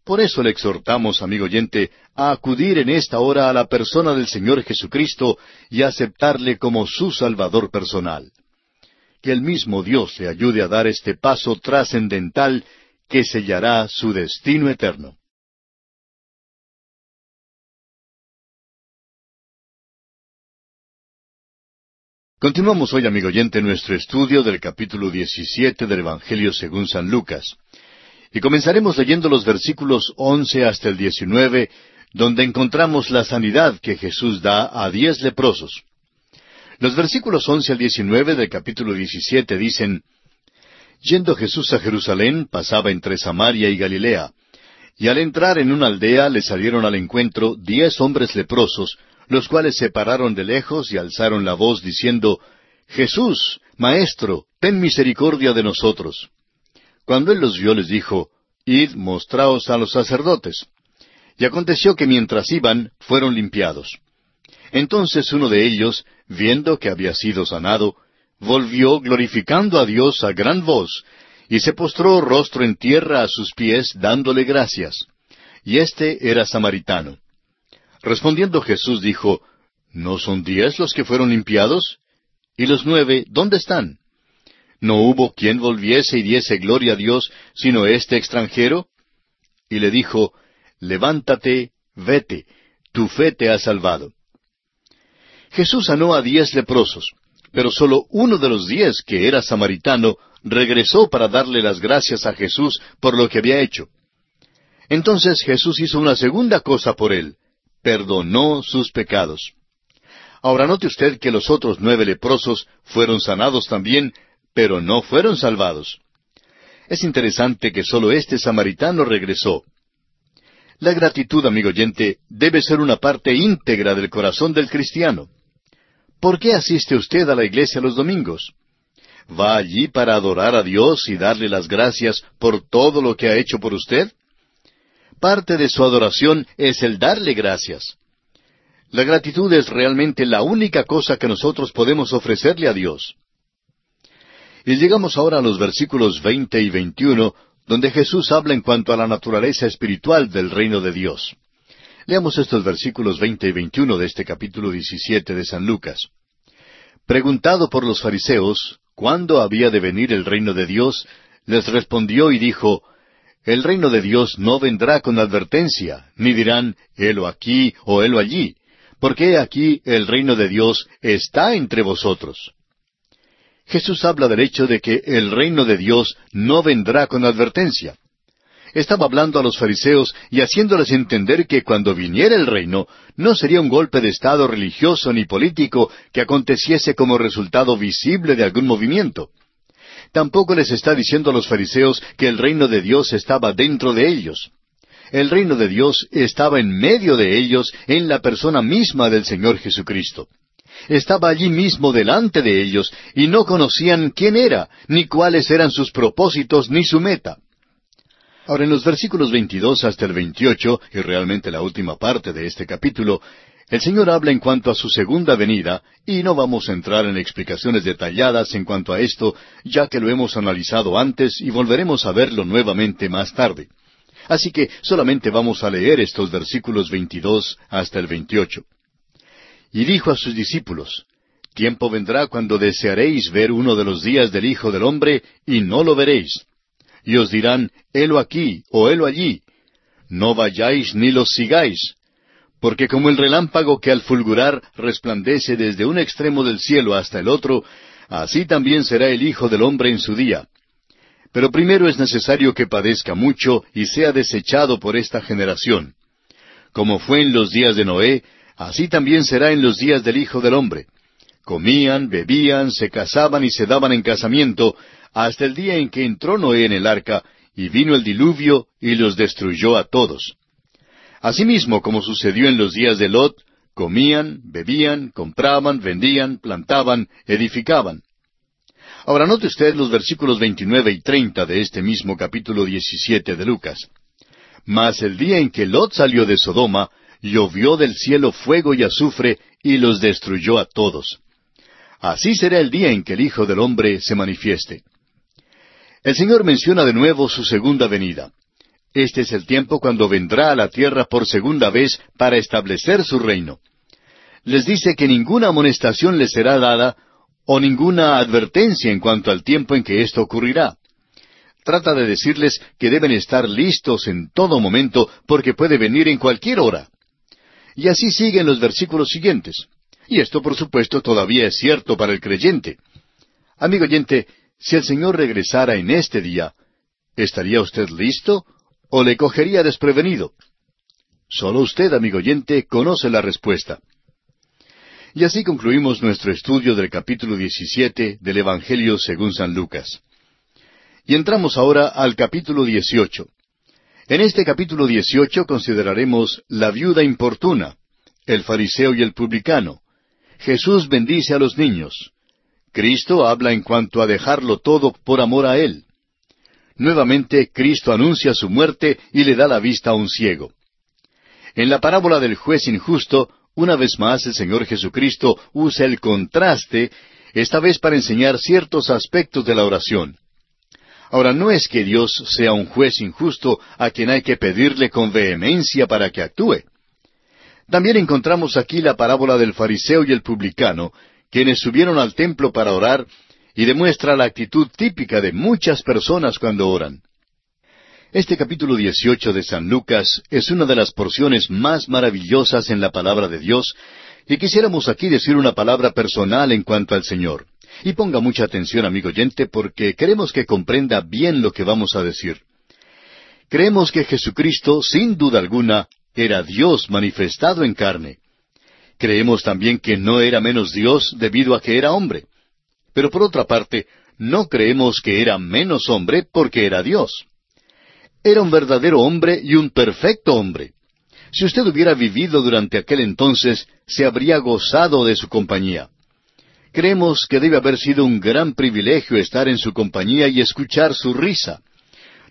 Por eso le exhortamos, amigo oyente, a acudir en esta hora a la persona del Señor Jesucristo y aceptarle como su Salvador personal. Que el mismo Dios le ayude a dar este paso trascendental que sellará su destino eterno. Continuamos hoy, amigo oyente, nuestro estudio del capítulo 17 del Evangelio según San Lucas. Y comenzaremos leyendo los versículos 11 hasta el 19, donde encontramos la sanidad que Jesús da a diez leprosos. Los versículos 11 al 19 del capítulo 17 dicen, Yendo Jesús a Jerusalén, pasaba entre Samaria y Galilea. Y al entrar en una aldea le salieron al encuentro diez hombres leprosos, los cuales se pararon de lejos y alzaron la voz diciendo, Jesús, Maestro, ten misericordia de nosotros. Cuando él los vio les dijo, Id, mostraos a los sacerdotes. Y aconteció que mientras iban, fueron limpiados. Entonces uno de ellos, viendo que había sido sanado, volvió glorificando a Dios a gran voz, y se postró rostro en tierra a sus pies, dándole gracias. Y éste era samaritano. Respondiendo Jesús dijo, ¿No son diez los que fueron limpiados? ¿Y los nueve dónde están? ¿No hubo quien volviese y diese gloria a Dios, sino este extranjero? Y le dijo, Levántate, vete, tu fe te ha salvado. Jesús sanó a diez leprosos, pero solo uno de los diez, que era samaritano, regresó para darle las gracias a Jesús por lo que había hecho. Entonces Jesús hizo una segunda cosa por él, perdonó sus pecados. Ahora note usted que los otros nueve leprosos fueron sanados también, pero no fueron salvados. Es interesante que solo este samaritano regresó. La gratitud, amigo oyente, debe ser una parte íntegra del corazón del cristiano. ¿Por qué asiste usted a la iglesia los domingos? ¿Va allí para adorar a Dios y darle las gracias por todo lo que ha hecho por usted? Parte de su adoración es el darle gracias. La gratitud es realmente la única cosa que nosotros podemos ofrecerle a Dios. Y llegamos ahora a los versículos veinte y veintiuno, donde Jesús habla en cuanto a la naturaleza espiritual del reino de Dios. Leamos estos versículos veinte y veintiuno de este capítulo diecisiete de San Lucas. Preguntado por los fariseos cuándo había de venir el reino de Dios, les respondió y dijo, El reino de Dios no vendrá con advertencia, ni dirán, helo aquí o helo allí, porque aquí el reino de Dios está entre vosotros. Jesús habla del hecho de que el reino de Dios no vendrá con advertencia. Estaba hablando a los fariseos y haciéndoles entender que cuando viniera el reino no sería un golpe de Estado religioso ni político que aconteciese como resultado visible de algún movimiento. Tampoco les está diciendo a los fariseos que el reino de Dios estaba dentro de ellos. El reino de Dios estaba en medio de ellos en la persona misma del Señor Jesucristo estaba allí mismo delante de ellos y no conocían quién era, ni cuáles eran sus propósitos, ni su meta. Ahora, en los versículos 22 hasta el 28, y realmente la última parte de este capítulo, el Señor habla en cuanto a su segunda venida, y no vamos a entrar en explicaciones detalladas en cuanto a esto, ya que lo hemos analizado antes y volveremos a verlo nuevamente más tarde. Así que solamente vamos a leer estos versículos 22 hasta el 28. Y dijo a sus discípulos, Tiempo vendrá cuando desearéis ver uno de los días del Hijo del Hombre, y no lo veréis. Y os dirán, helo aquí o helo allí. No vayáis ni los sigáis. Porque como el relámpago que al fulgurar resplandece desde un extremo del cielo hasta el otro, así también será el Hijo del Hombre en su día. Pero primero es necesario que padezca mucho y sea desechado por esta generación. Como fue en los días de Noé, Así también será en los días del Hijo del Hombre. Comían, bebían, se casaban y se daban en casamiento, hasta el día en que entró Noé en el arca, y vino el diluvio y los destruyó a todos. Asimismo, como sucedió en los días de Lot, comían, bebían, compraban, vendían, plantaban, edificaban. Ahora note usted los versículos 29 y 30 de este mismo capítulo 17 de Lucas. Mas el día en que Lot salió de Sodoma, llovió del cielo fuego y azufre y los destruyó a todos. Así será el día en que el Hijo del Hombre se manifieste. El Señor menciona de nuevo su segunda venida. Este es el tiempo cuando vendrá a la tierra por segunda vez para establecer su reino. Les dice que ninguna amonestación les será dada o ninguna advertencia en cuanto al tiempo en que esto ocurrirá. Trata de decirles que deben estar listos en todo momento porque puede venir en cualquier hora. Y así siguen los versículos siguientes. Y esto, por supuesto, todavía es cierto para el creyente. Amigo oyente, si el Señor regresara en este día, ¿estaría usted listo o le cogería desprevenido? Solo usted, amigo oyente, conoce la respuesta. Y así concluimos nuestro estudio del capítulo 17 del Evangelio según San Lucas. Y entramos ahora al capítulo 18. En este capítulo 18 consideraremos la viuda importuna, el fariseo y el publicano. Jesús bendice a los niños. Cristo habla en cuanto a dejarlo todo por amor a Él. Nuevamente Cristo anuncia su muerte y le da la vista a un ciego. En la parábola del juez injusto, una vez más el Señor Jesucristo usa el contraste, esta vez para enseñar ciertos aspectos de la oración. Ahora, no es que Dios sea un juez injusto a quien hay que pedirle con vehemencia para que actúe. También encontramos aquí la parábola del fariseo y el publicano, quienes subieron al templo para orar, y demuestra la actitud típica de muchas personas cuando oran. Este capítulo 18 de San Lucas es una de las porciones más maravillosas en la palabra de Dios, y quisiéramos aquí decir una palabra personal en cuanto al Señor. Y ponga mucha atención, amigo oyente, porque queremos que comprenda bien lo que vamos a decir. Creemos que Jesucristo, sin duda alguna, era Dios manifestado en carne. Creemos también que no era menos Dios debido a que era hombre. Pero por otra parte, no creemos que era menos hombre porque era Dios. Era un verdadero hombre y un perfecto hombre. Si usted hubiera vivido durante aquel entonces, se habría gozado de su compañía. Creemos que debe haber sido un gran privilegio estar en su compañía y escuchar su risa.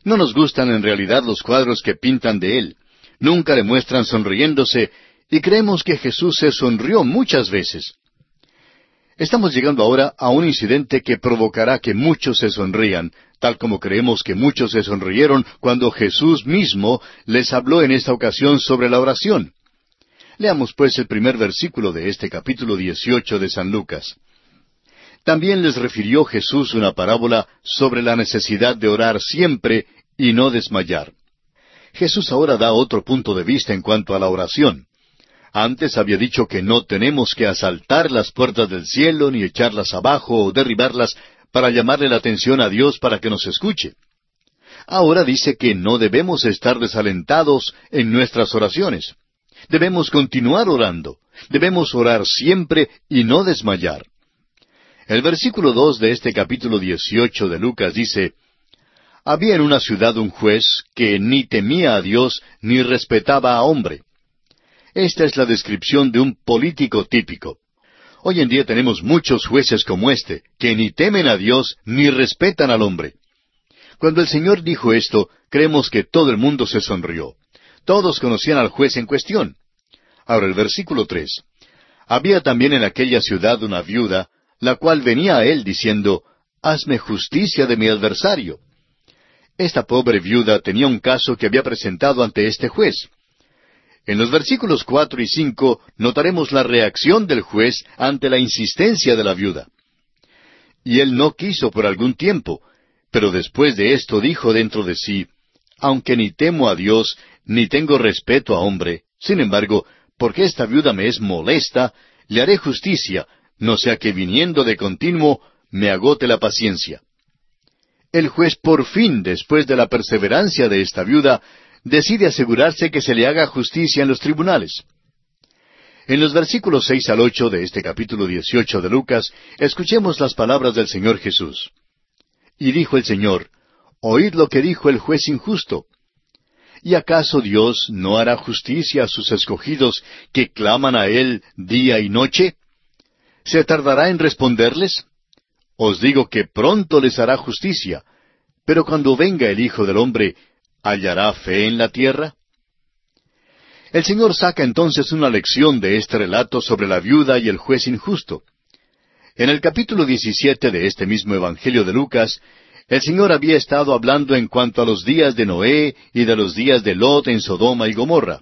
No nos gustan en realidad los cuadros que pintan de él. Nunca le muestran sonriéndose y creemos que Jesús se sonrió muchas veces. Estamos llegando ahora a un incidente que provocará que muchos se sonrían, tal como creemos que muchos se sonrieron cuando Jesús mismo les habló en esta ocasión sobre la oración. Leamos pues el primer versículo de este capítulo 18 de San Lucas. También les refirió Jesús una parábola sobre la necesidad de orar siempre y no desmayar. Jesús ahora da otro punto de vista en cuanto a la oración. Antes había dicho que no tenemos que asaltar las puertas del cielo ni echarlas abajo o derribarlas para llamarle la atención a Dios para que nos escuche. Ahora dice que no debemos estar desalentados en nuestras oraciones. Debemos continuar orando. Debemos orar siempre y no desmayar. El versículo dos de este capítulo dieciocho de Lucas dice Había en una ciudad un juez que ni temía a Dios ni respetaba a hombre. Esta es la descripción de un político típico. Hoy en día tenemos muchos jueces como este, que ni temen a Dios ni respetan al hombre. Cuando el Señor dijo esto, creemos que todo el mundo se sonrió. Todos conocían al juez en cuestión. Ahora el versículo tres. Había también en aquella ciudad una viuda, la cual venía a él diciendo, Hazme justicia de mi adversario. Esta pobre viuda tenía un caso que había presentado ante este juez. En los versículos cuatro y cinco notaremos la reacción del juez ante la insistencia de la viuda. Y él no quiso por algún tiempo, pero después de esto dijo dentro de sí, aunque ni temo a Dios, ni tengo respeto a hombre, sin embargo, porque esta viuda me es molesta, le haré justicia, no sea que viniendo de continuo me agote la paciencia. El juez por fin, después de la perseverancia de esta viuda, decide asegurarse que se le haga justicia en los tribunales. En los versículos seis al ocho de este capítulo dieciocho de Lucas, escuchemos las palabras del Señor Jesús. Y dijo el Señor, Oíd lo que dijo el juez injusto. ¿Y acaso Dios no hará justicia a sus escogidos que claman a Él día y noche? ¿Se tardará en responderles? Os digo que pronto les hará justicia, pero cuando venga el Hijo del Hombre, ¿hallará fe en la tierra? El Señor saca entonces una lección de este relato sobre la viuda y el juez injusto. En el capítulo 17 de este mismo Evangelio de Lucas, el Señor había estado hablando en cuanto a los días de Noé y de los días de Lot en Sodoma y Gomorra.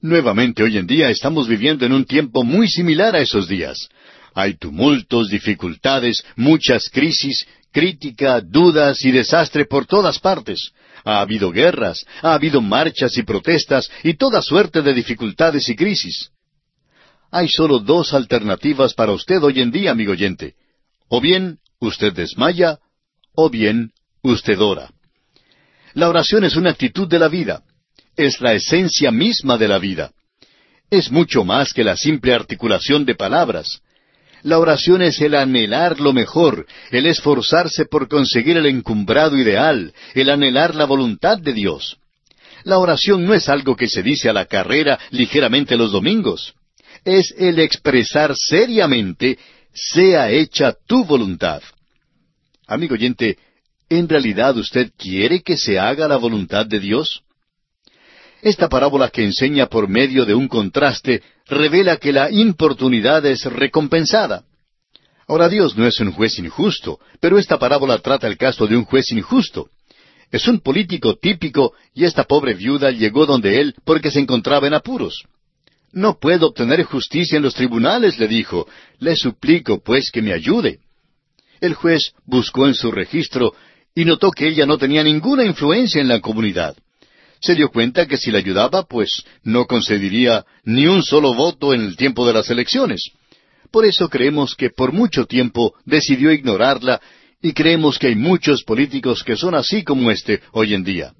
Nuevamente hoy en día estamos viviendo en un tiempo muy similar a esos días. Hay tumultos, dificultades, muchas crisis, crítica, dudas y desastre por todas partes. Ha habido guerras, ha habido marchas y protestas y toda suerte de dificultades y crisis. Hay solo dos alternativas para usted hoy en día, amigo oyente. O bien usted desmaya, o bien usted ora. La oración es una actitud de la vida es la esencia misma de la vida. Es mucho más que la simple articulación de palabras. La oración es el anhelar lo mejor, el esforzarse por conseguir el encumbrado ideal, el anhelar la voluntad de Dios. La oración no es algo que se dice a la carrera ligeramente los domingos. Es el expresar seriamente, sea hecha tu voluntad. Amigo oyente, ¿en realidad usted quiere que se haga la voluntad de Dios? Esta parábola que enseña por medio de un contraste revela que la importunidad es recompensada. Ahora Dios no es un juez injusto, pero esta parábola trata el caso de un juez injusto. Es un político típico y esta pobre viuda llegó donde él porque se encontraba en apuros. No puedo obtener justicia en los tribunales, le dijo. Le suplico, pues, que me ayude. El juez buscó en su registro y notó que ella no tenía ninguna influencia en la comunidad. Se dio cuenta que si la ayudaba, pues no concediría ni un solo voto en el tiempo de las elecciones. Por eso creemos que por mucho tiempo decidió ignorarla y creemos que hay muchos políticos que son así como este hoy en día.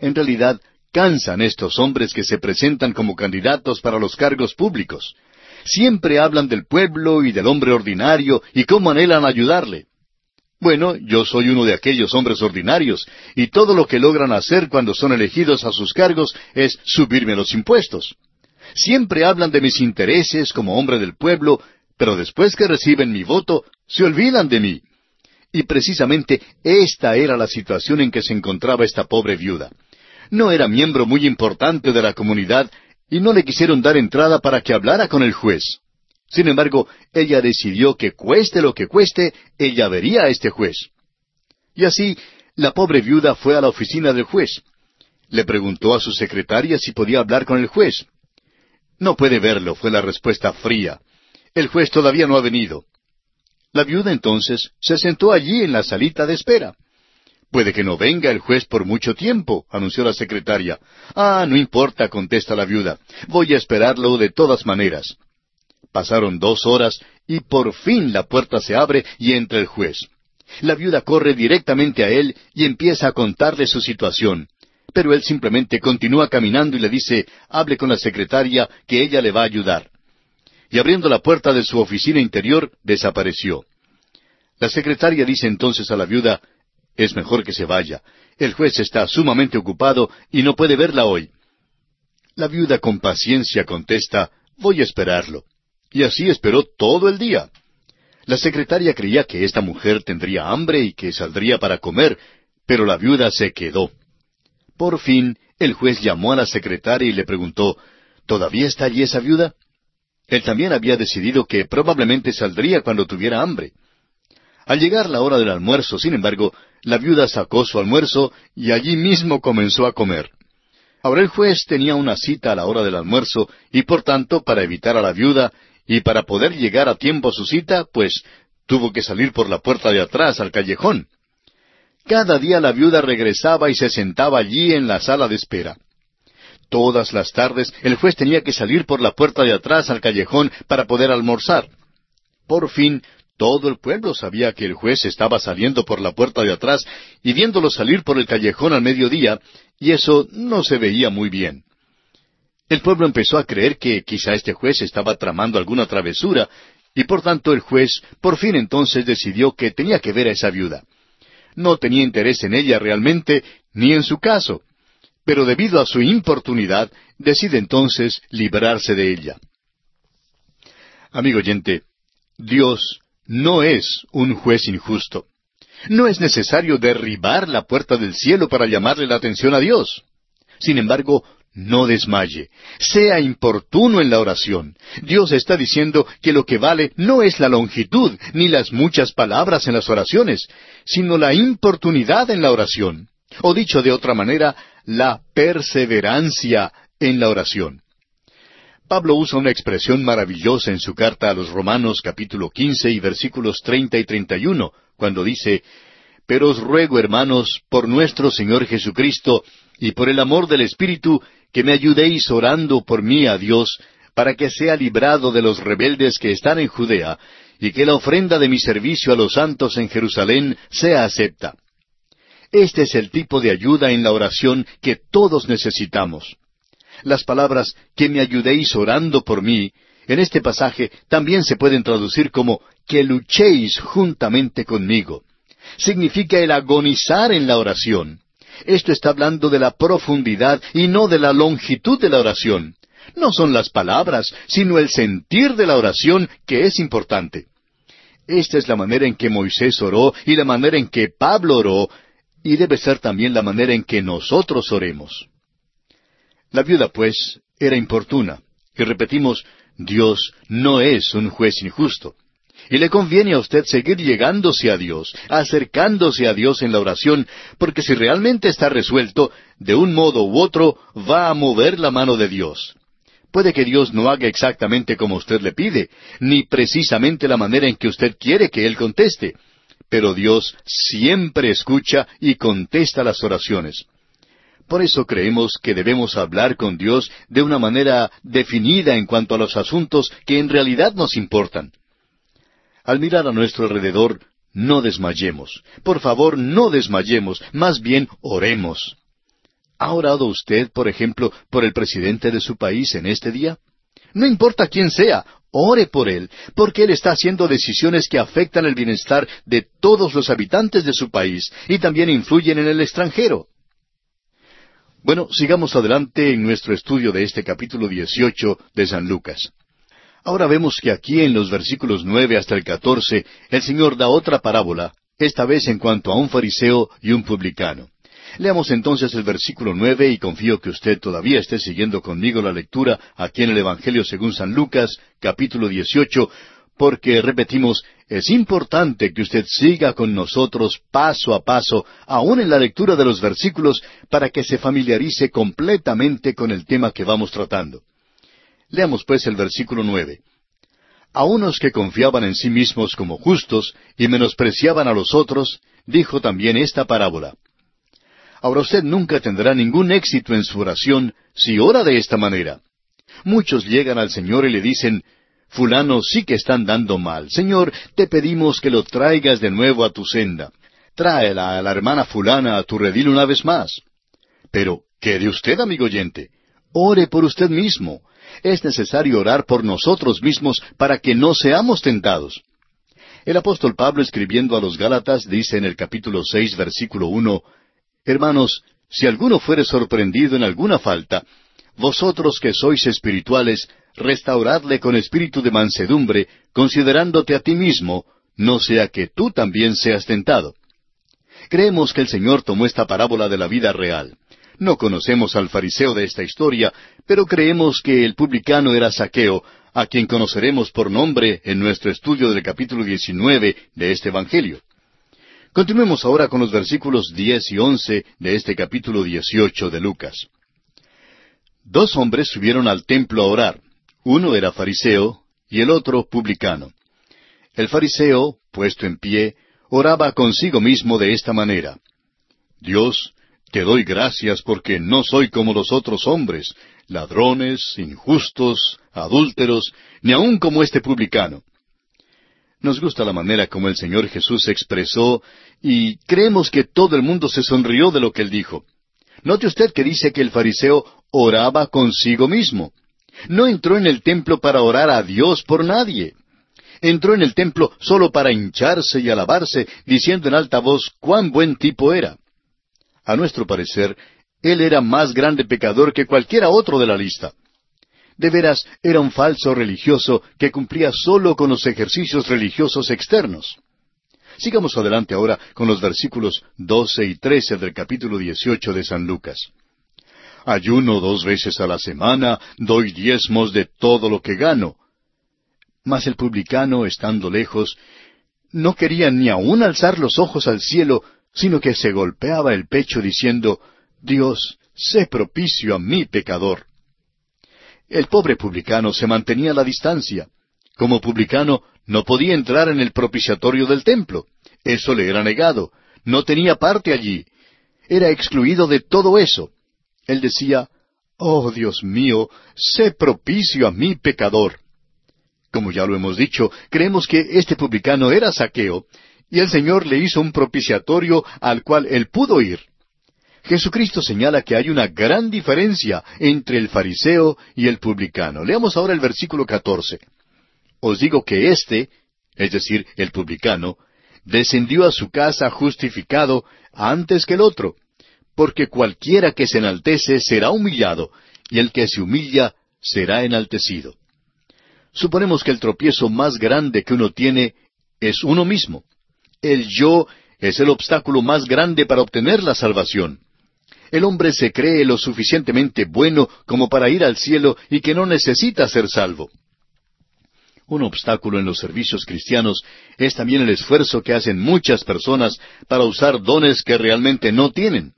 En realidad, cansan estos hombres que se presentan como candidatos para los cargos públicos. Siempre hablan del pueblo y del hombre ordinario y cómo anhelan ayudarle. Bueno, yo soy uno de aquellos hombres ordinarios, y todo lo que logran hacer cuando son elegidos a sus cargos es subirme los impuestos. Siempre hablan de mis intereses como hombre del pueblo, pero después que reciben mi voto, se olvidan de mí. Y precisamente esta era la situación en que se encontraba esta pobre viuda no era miembro muy importante de la comunidad y no le quisieron dar entrada para que hablara con el juez. Sin embargo, ella decidió que cueste lo que cueste, ella vería a este juez. Y así, la pobre viuda fue a la oficina del juez. Le preguntó a su secretaria si podía hablar con el juez. No puede verlo, fue la respuesta fría. El juez todavía no ha venido. La viuda entonces se sentó allí en la salita de espera. Puede que no venga el juez por mucho tiempo, anunció la secretaria. Ah, no importa, contesta la viuda. Voy a esperarlo de todas maneras. Pasaron dos horas y por fin la puerta se abre y entra el juez. La viuda corre directamente a él y empieza a contarle su situación. Pero él simplemente continúa caminando y le dice, hable con la secretaria, que ella le va a ayudar. Y abriendo la puerta de su oficina interior, desapareció. La secretaria dice entonces a la viuda, es mejor que se vaya. El juez está sumamente ocupado y no puede verla hoy. La viuda con paciencia contesta, voy a esperarlo. Y así esperó todo el día. La secretaria creía que esta mujer tendría hambre y que saldría para comer, pero la viuda se quedó. Por fin, el juez llamó a la secretaria y le preguntó, ¿Todavía está allí esa viuda? Él también había decidido que probablemente saldría cuando tuviera hambre. Al llegar la hora del almuerzo, sin embargo, la viuda sacó su almuerzo y allí mismo comenzó a comer. Ahora el juez tenía una cita a la hora del almuerzo y por tanto, para evitar a la viuda y para poder llegar a tiempo a su cita, pues tuvo que salir por la puerta de atrás al callejón. Cada día la viuda regresaba y se sentaba allí en la sala de espera. Todas las tardes el juez tenía que salir por la puerta de atrás al callejón para poder almorzar. Por fin todo el pueblo sabía que el juez estaba saliendo por la puerta de atrás y viéndolo salir por el callejón al mediodía, y eso no se veía muy bien. El pueblo empezó a creer que quizá este juez estaba tramando alguna travesura, y por tanto el juez por fin entonces decidió que tenía que ver a esa viuda. No tenía interés en ella realmente, ni en su caso, pero debido a su importunidad, decide entonces librarse de ella. Amigo oyente, Dios no es un juez injusto. No es necesario derribar la puerta del cielo para llamarle la atención a Dios. Sin embargo, no desmaye. Sea importuno en la oración. Dios está diciendo que lo que vale no es la longitud ni las muchas palabras en las oraciones, sino la importunidad en la oración. O dicho de otra manera, la perseverancia en la oración. Pablo usa una expresión maravillosa en su carta a los Romanos capítulo quince y versículos treinta y treinta y uno, cuando dice Pero os ruego, hermanos, por nuestro Señor Jesucristo y por el amor del Espíritu, que me ayudéis orando por mí a Dios, para que sea librado de los rebeldes que están en Judea, y que la ofrenda de mi servicio a los santos en Jerusalén sea acepta. Este es el tipo de ayuda en la oración que todos necesitamos. Las palabras que me ayudéis orando por mí, en este pasaje también se pueden traducir como que luchéis juntamente conmigo. Significa el agonizar en la oración. Esto está hablando de la profundidad y no de la longitud de la oración. No son las palabras, sino el sentir de la oración que es importante. Esta es la manera en que Moisés oró y la manera en que Pablo oró, y debe ser también la manera en que nosotros oremos. La viuda, pues, era importuna. Y repetimos, Dios no es un juez injusto. Y le conviene a usted seguir llegándose a Dios, acercándose a Dios en la oración, porque si realmente está resuelto, de un modo u otro va a mover la mano de Dios. Puede que Dios no haga exactamente como usted le pide, ni precisamente la manera en que usted quiere que Él conteste, pero Dios siempre escucha y contesta las oraciones. Por eso creemos que debemos hablar con Dios de una manera definida en cuanto a los asuntos que en realidad nos importan. Al mirar a nuestro alrededor, no desmayemos. Por favor, no desmayemos, más bien oremos. ¿Ha orado usted, por ejemplo, por el presidente de su país en este día? No importa quién sea, ore por él, porque él está haciendo decisiones que afectan el bienestar de todos los habitantes de su país y también influyen en el extranjero. Bueno, sigamos adelante en nuestro estudio de este capítulo 18 de San Lucas. Ahora vemos que aquí en los versículos nueve hasta el catorce el Señor da otra parábola, esta vez en cuanto a un fariseo y un publicano. Leamos entonces el versículo nueve y confío que usted todavía esté siguiendo conmigo la lectura aquí en el Evangelio según San Lucas, capítulo 18, porque, repetimos, es importante que usted siga con nosotros paso a paso, aún en la lectura de los versículos, para que se familiarice completamente con el tema que vamos tratando. Leamos pues el versículo nueve. A unos que confiaban en sí mismos como justos y menospreciaban a los otros, dijo también esta parábola. Ahora usted nunca tendrá ningún éxito en su oración si ora de esta manera. Muchos llegan al Señor y le dicen, Fulano sí que están dando mal. Señor, te pedimos que lo traigas de nuevo a tu senda. Tráela a la hermana fulana a tu redil una vez más. Pero, ¿qué de usted, amigo oyente? Ore por usted mismo. Es necesario orar por nosotros mismos para que no seamos tentados. El apóstol Pablo escribiendo a los Gálatas dice en el capítulo seis versículo uno Hermanos, si alguno fuere sorprendido en alguna falta, vosotros que sois espirituales, restauradle con espíritu de mansedumbre, considerándote a ti mismo, no sea que tú también seas tentado. Creemos que el Señor tomó esta parábola de la vida real. No conocemos al fariseo de esta historia, pero creemos que el publicano era Saqueo, a quien conoceremos por nombre en nuestro estudio del capítulo 19 de este Evangelio. Continuemos ahora con los versículos diez y once de este capítulo dieciocho de Lucas. Dos hombres subieron al templo a orar. Uno era fariseo y el otro publicano. El fariseo, puesto en pie, oraba consigo mismo de esta manera. Dios, te doy gracias porque no soy como los otros hombres, ladrones, injustos, adúlteros, ni aun como este publicano. Nos gusta la manera como el Señor Jesús se expresó y creemos que todo el mundo se sonrió de lo que él dijo. Note usted que dice que el fariseo oraba consigo mismo. No entró en el templo para orar a Dios por nadie. Entró en el templo solo para hincharse y alabarse, diciendo en alta voz cuán buen tipo era. A nuestro parecer, él era más grande pecador que cualquiera otro de la lista. De veras, era un falso religioso que cumplía solo con los ejercicios religiosos externos. Sigamos adelante ahora con los versículos doce y trece del capítulo dieciocho de San Lucas. Ayuno dos veces a la semana, doy diezmos de todo lo que gano. Mas el publicano, estando lejos, no quería ni aun alzar los ojos al cielo, sino que se golpeaba el pecho diciendo, Dios, sé propicio a mi pecador. El pobre publicano se mantenía a la distancia. Como publicano no podía entrar en el propiciatorio del templo. Eso le era negado. No tenía parte allí. Era excluido de todo eso. Él decía, Oh Dios mío, sé propicio a mi pecador. Como ya lo hemos dicho, creemos que este publicano era saqueo, y el Señor le hizo un propiciatorio al cual él pudo ir. Jesucristo señala que hay una gran diferencia entre el fariseo y el publicano. Leamos ahora el versículo catorce. Os digo que éste, es decir, el publicano, descendió a su casa justificado antes que el otro, porque cualquiera que se enaltece será humillado, y el que se humilla será enaltecido. Suponemos que el tropiezo más grande que uno tiene es uno mismo. El yo es el obstáculo más grande para obtener la salvación. El hombre se cree lo suficientemente bueno como para ir al cielo y que no necesita ser salvo. Un obstáculo en los servicios cristianos es también el esfuerzo que hacen muchas personas para usar dones que realmente no tienen.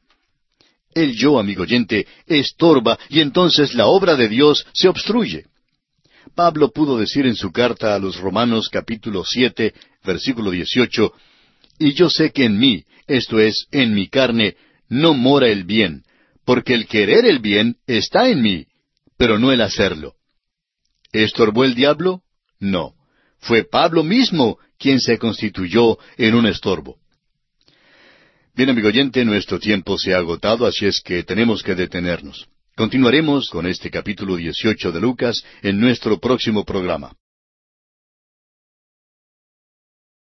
El yo, amigo oyente, estorba y entonces la obra de Dios se obstruye. Pablo pudo decir en su carta a los Romanos capítulo siete, versículo dieciocho, Y yo sé que en mí, esto es, en mi carne, no mora el bien, porque el querer el bien está en mí, pero no el hacerlo. ¿Estorbó el diablo? No. Fue Pablo mismo quien se constituyó en un estorbo. Bien, amigo oyente, nuestro tiempo se ha agotado, así es que tenemos que detenernos. Continuaremos con este capítulo 18 de Lucas en nuestro próximo programa.